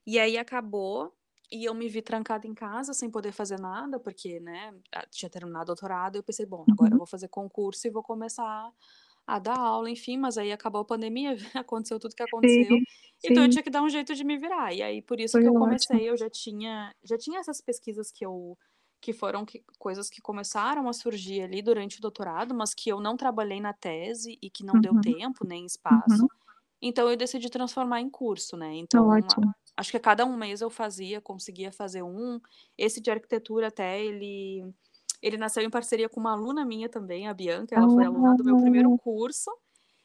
e aí acabou e eu me vi trancada em casa sem poder fazer nada, porque, né, tinha terminado o doutorado, eu pensei: "Bom, agora eu Uhum. vou fazer concurso e vou começar a dar aula", enfim, mas aí acabou a pandemia, aconteceu tudo que aconteceu, Sim, então eu sim. tinha que dar um jeito de me virar. E aí por isso Foi que eu ótimo. comecei, eu já tinha já tinha essas pesquisas que eu que foram que coisas que começaram a surgir ali durante o doutorado, mas que eu não trabalhei na tese e que não deu Uhum. tempo nem Uhum. Então eu decidi transformar em curso, né. Então, Ótimo. acho que a cada um mês eu fazia conseguia fazer um. Esse de arquitetura até ele ele nasceu em parceria com uma aluna minha também, a Bianca, ela foi aluna do meu primeiro Ah. curso,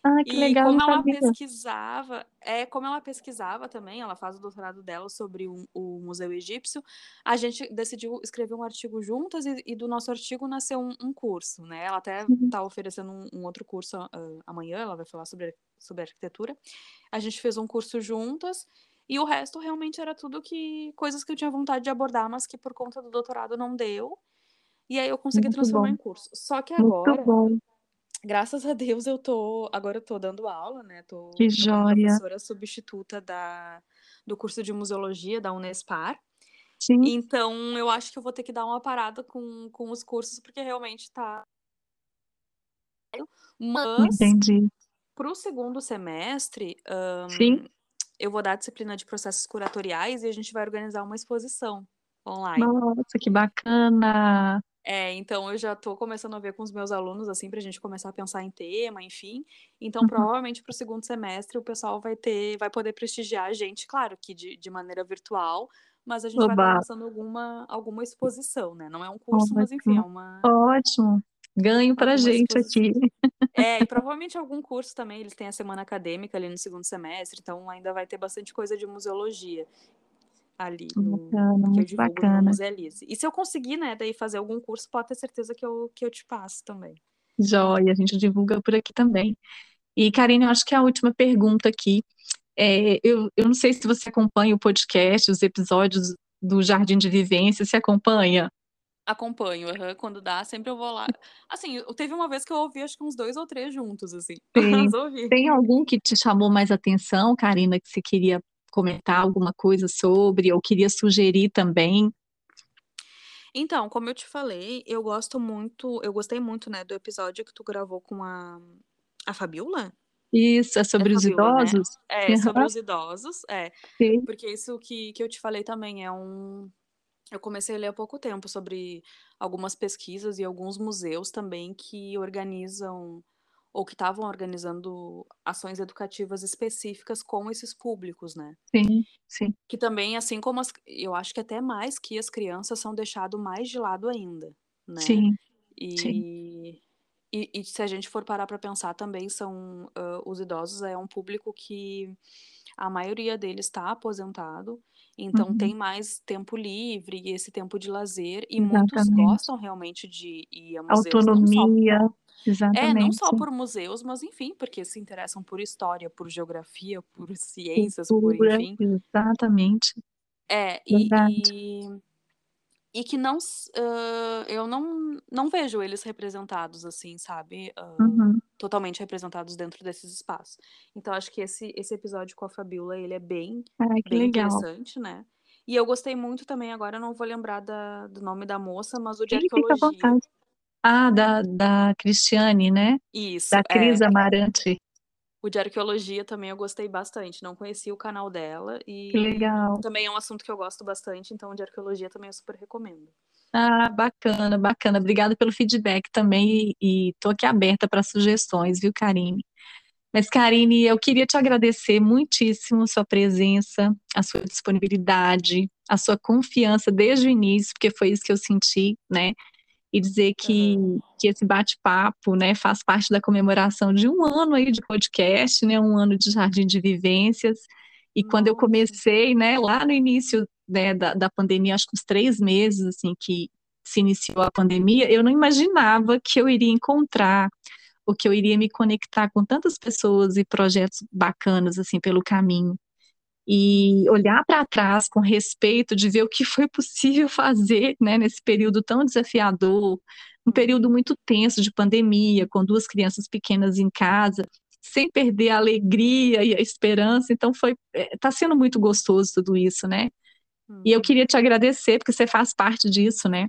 Ah, que e legal, como ela sabia. pesquisava é, como ela pesquisava também, ela faz o doutorado dela sobre o o museu egípcio, a gente decidiu escrever um artigo juntas e e do nosso artigo nasceu um um curso, né. Ela até Uhum. tá oferecendo um um outro curso, hã, amanhã, ela vai falar sobre sobre arquitetura. A gente fez um curso juntas, e o resto realmente era tudo que coisas que eu tinha vontade de abordar, mas que por conta do doutorado não deu, e aí eu consegui Muito transformar bom. em curso. Só que agora, graças a Deus eu tô agora eu tô dando aula, né, Que tô como joia. professora substituta da do curso de museologia da Unespar, Sim. então eu acho que eu vou ter que dar uma parada com com os cursos, porque realmente tá mas, Entendi. Para o segundo semestre, hã, Sim. eu vou dar a disciplina de processos curatoriais e a gente vai organizar uma exposição online. Nossa, que bacana. É, então eu já tô começando a ver com os meus alunos, assim, pra gente começar a pensar em tema, enfim. Então Uhum. provavelmente para o segundo semestre o pessoal vai ter vai poder prestigiar a gente, claro que de de maneira virtual, mas a gente vai estar Oba. lançando alguma alguma exposição, né, não é um curso, mas enfim, é uma ótimo. Ganho pra alguma gente aqui. É, e provavelmente algum curso também, eles têm a semana acadêmica ali no segundo semestre, então ainda vai ter bastante coisa de museologia, ali no Bacana, que eu no bacana. Musealize. E se eu conseguir, né, daí fazer algum curso, pode ter certeza que eu que eu te passo também. Joia, a gente divulga por aqui também. E Karine, eu acho que a última pergunta aqui, eh, eu eu não sei se você acompanha o podcast, os episódios do Jardim de Vivência, você acompanha? Acompanho, aham, quando dá sempre eu vou lá. Assim, teve uma vez que eu ouvi acho que uns 2 ou 3 juntos, assim. Tem algum que te chamou mais atenção, Karina, que você queria comentar alguma coisa sobre ou queria sugerir também? Então, como eu te falei, eu gosto muito eu gostei muito, né, do episódio que tu gravou com a a Fabiola? Isso, é É sobre os Fabiola, né? idosos? É, sobre Aham. os idosos, é. Sim. Porque isso que que eu te falei também é um eu comecei a ler há pouco tempo sobre algumas pesquisas e alguns museus também que organizam ou que estavam organizando ações educativas específicas com esses públicos, né. Sim, sim. Que também, assim como as eu acho que até mais que as crianças são deixado mais de lado ainda, né. Sim, sim. E e e se a gente for parar pra pensar também são, hã, os idosos é um público que a maioria deles tá aposentado, então Uhum. tem mais tempo livre e esse tempo de lazer, e muitos Exatamente. gostam realmente de ir a museus, não só Autonomia, é, não só exatamente. por museus, mas enfim, porque se interessam por história, por geografia, por ciências, por Cultura, enfim. exatamente. É, e e e que não hã, eu não não vejo eles representados, assim, sabe, hã, Uhum. totalmente representados dentro desses espaços. Então acho que esse esse episódio com a Fabiola, ele é bem Ai, que bem legal. interessante, né. E eu gostei muito também, agora não vou lembrar da do nome da moça, mas o de à arqueologia. Ah, da da Cristiane, né? Isso, Da Cris é. Amarante. O de arqueologia também eu gostei bastante, não conhecia o canal dela, e legal. também é um assunto que eu gosto bastante, então o de arqueologia também eu super recomendo. Ah, bacana, bacana. Obrigada pelo feedback também e e tô aqui aberta pra sugestões, viu, Karine. Mas Karine, eu queria te agradecer muitíssimo sua presença, a sua disponibilidade, a sua confiança desde o início, porque foi isso que eu senti, né? E dizer que, que esse bate-papo, né, faz parte da comemoração de um ano aí de podcast, né, um ano de Jardim de Vivências. E quando eu comecei, né, lá no início né, da, da pandemia, acho que uns três meses, assim, que se iniciou a pandemia, eu não imaginava que eu iria encontrar o que eu iria me conectar com tantas pessoas e projetos bacanas assim pelo caminho e olhar para trás com respeito de ver o que foi possível fazer né, nesse período tão desafiador, um período muito tenso de pandemia, com duas crianças pequenas em casa, sem perder a alegria e a esperança. Então foi, está é, sendo muito gostoso tudo isso, né? E eu uhum. queria te agradecer porque você faz parte disso, né?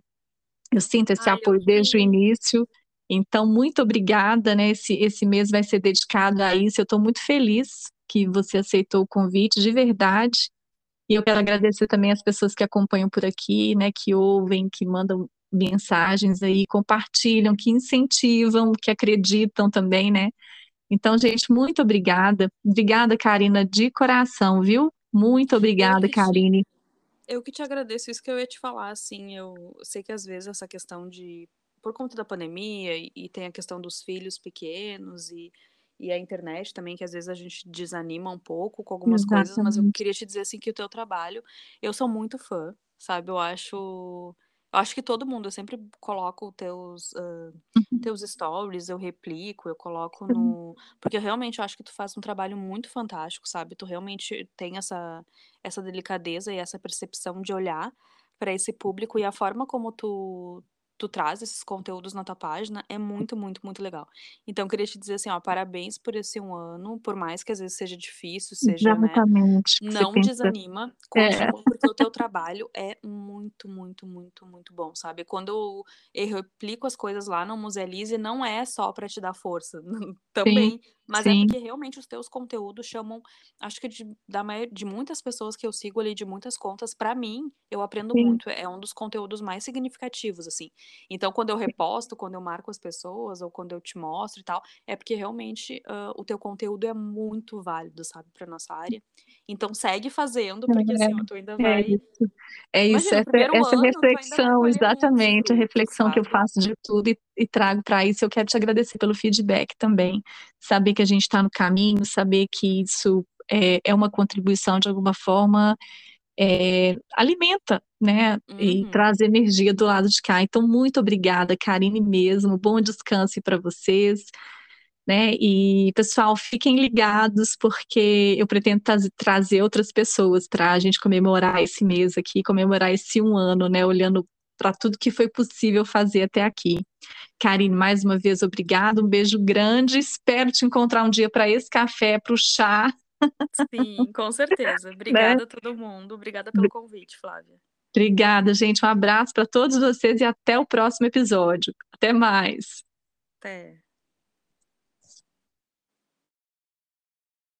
Eu sinto esse Ai, apoio desde o início então, muito obrigada, né? Esse, esse mês vai ser dedicado a isso. Eu estou muito feliz que você aceitou o convite, de verdade. E eu quero agradecer também as pessoas que acompanham por aqui, né? Que ouvem, que mandam mensagens aí, compartilham, que incentivam, que acreditam também, né? Então, gente, muito obrigada. Obrigada, Karina, de coração, viu? Muito obrigada, eu Karine. Eu que te agradeço, isso que eu ia te falar, assim, eu sei que às vezes essa questão de por conta da pandemia e, e tem a questão dos filhos pequenos e, e a internet também, que às vezes a gente desanima um pouco com algumas Exatamente. coisas, mas eu queria te dizer assim que o teu trabalho, eu sou muito fã, sabe? Eu acho. Eu acho que todo mundo, eu sempre coloco teus, uh, teus stories, eu replico, eu coloco no. Porque eu realmente acho que tu faz um trabalho muito fantástico, sabe? Tu realmente tem essa, essa delicadeza e essa percepção de olhar para esse público e a forma como tu, tu traz esses conteúdos na tua página é muito, muito, muito legal. Então, eu queria te dizer assim, ó, parabéns por esse um ano, por mais que às vezes seja difícil, seja, né, Exatamente. não desanima, É. continua, porque o teu trabalho é muito, muito, muito, muito bom, sabe? Quando eu replico as coisas lá no Musealize, não é só para te dar força, Sim, também, mas é sim. porque realmente os teus conteúdos chamam, acho que de, da de muitas pessoas que eu sigo ali, de muitas contas, para mim, eu aprendo Sim. muito, é um dos conteúdos mais significativos, assim. Então, quando eu reposto, quando eu marco as pessoas, ou quando eu te mostro e tal, é porque realmente uh, o teu conteúdo é muito válido, sabe, para nossa área. Então, segue fazendo, porque assim, ó, tu ainda É vai. isso. É isso, Imagina, essa, reflexão, exatamente, a reflexão que eu sabe? faço de tudo e, e trago para isso. Eu quero te agradecer pelo feedback também. Saber que a gente está no caminho, saber que isso é, é uma contribuição de alguma forma é, alimenta, né? E Uhum. traz energia do lado de cá. Então, muito obrigada, Karine mesmo. Bom descanso para vocês. Né? E, pessoal, fiquem ligados, porque eu pretendo trazer outras pessoas para a gente comemorar esse mês aqui, comemorar esse um ano, né? Olhando para tudo que foi possível fazer até aqui. Karine, mais uma vez, obrigada, um beijo grande. Espero te encontrar um dia para esse café, para o chá. Sim, com certeza. né? Obrigada a todo mundo. Obrigada pelo convite, Flávia. Obrigada, gente. Um abraço para todos vocês e até o próximo episódio. Até mais. Até.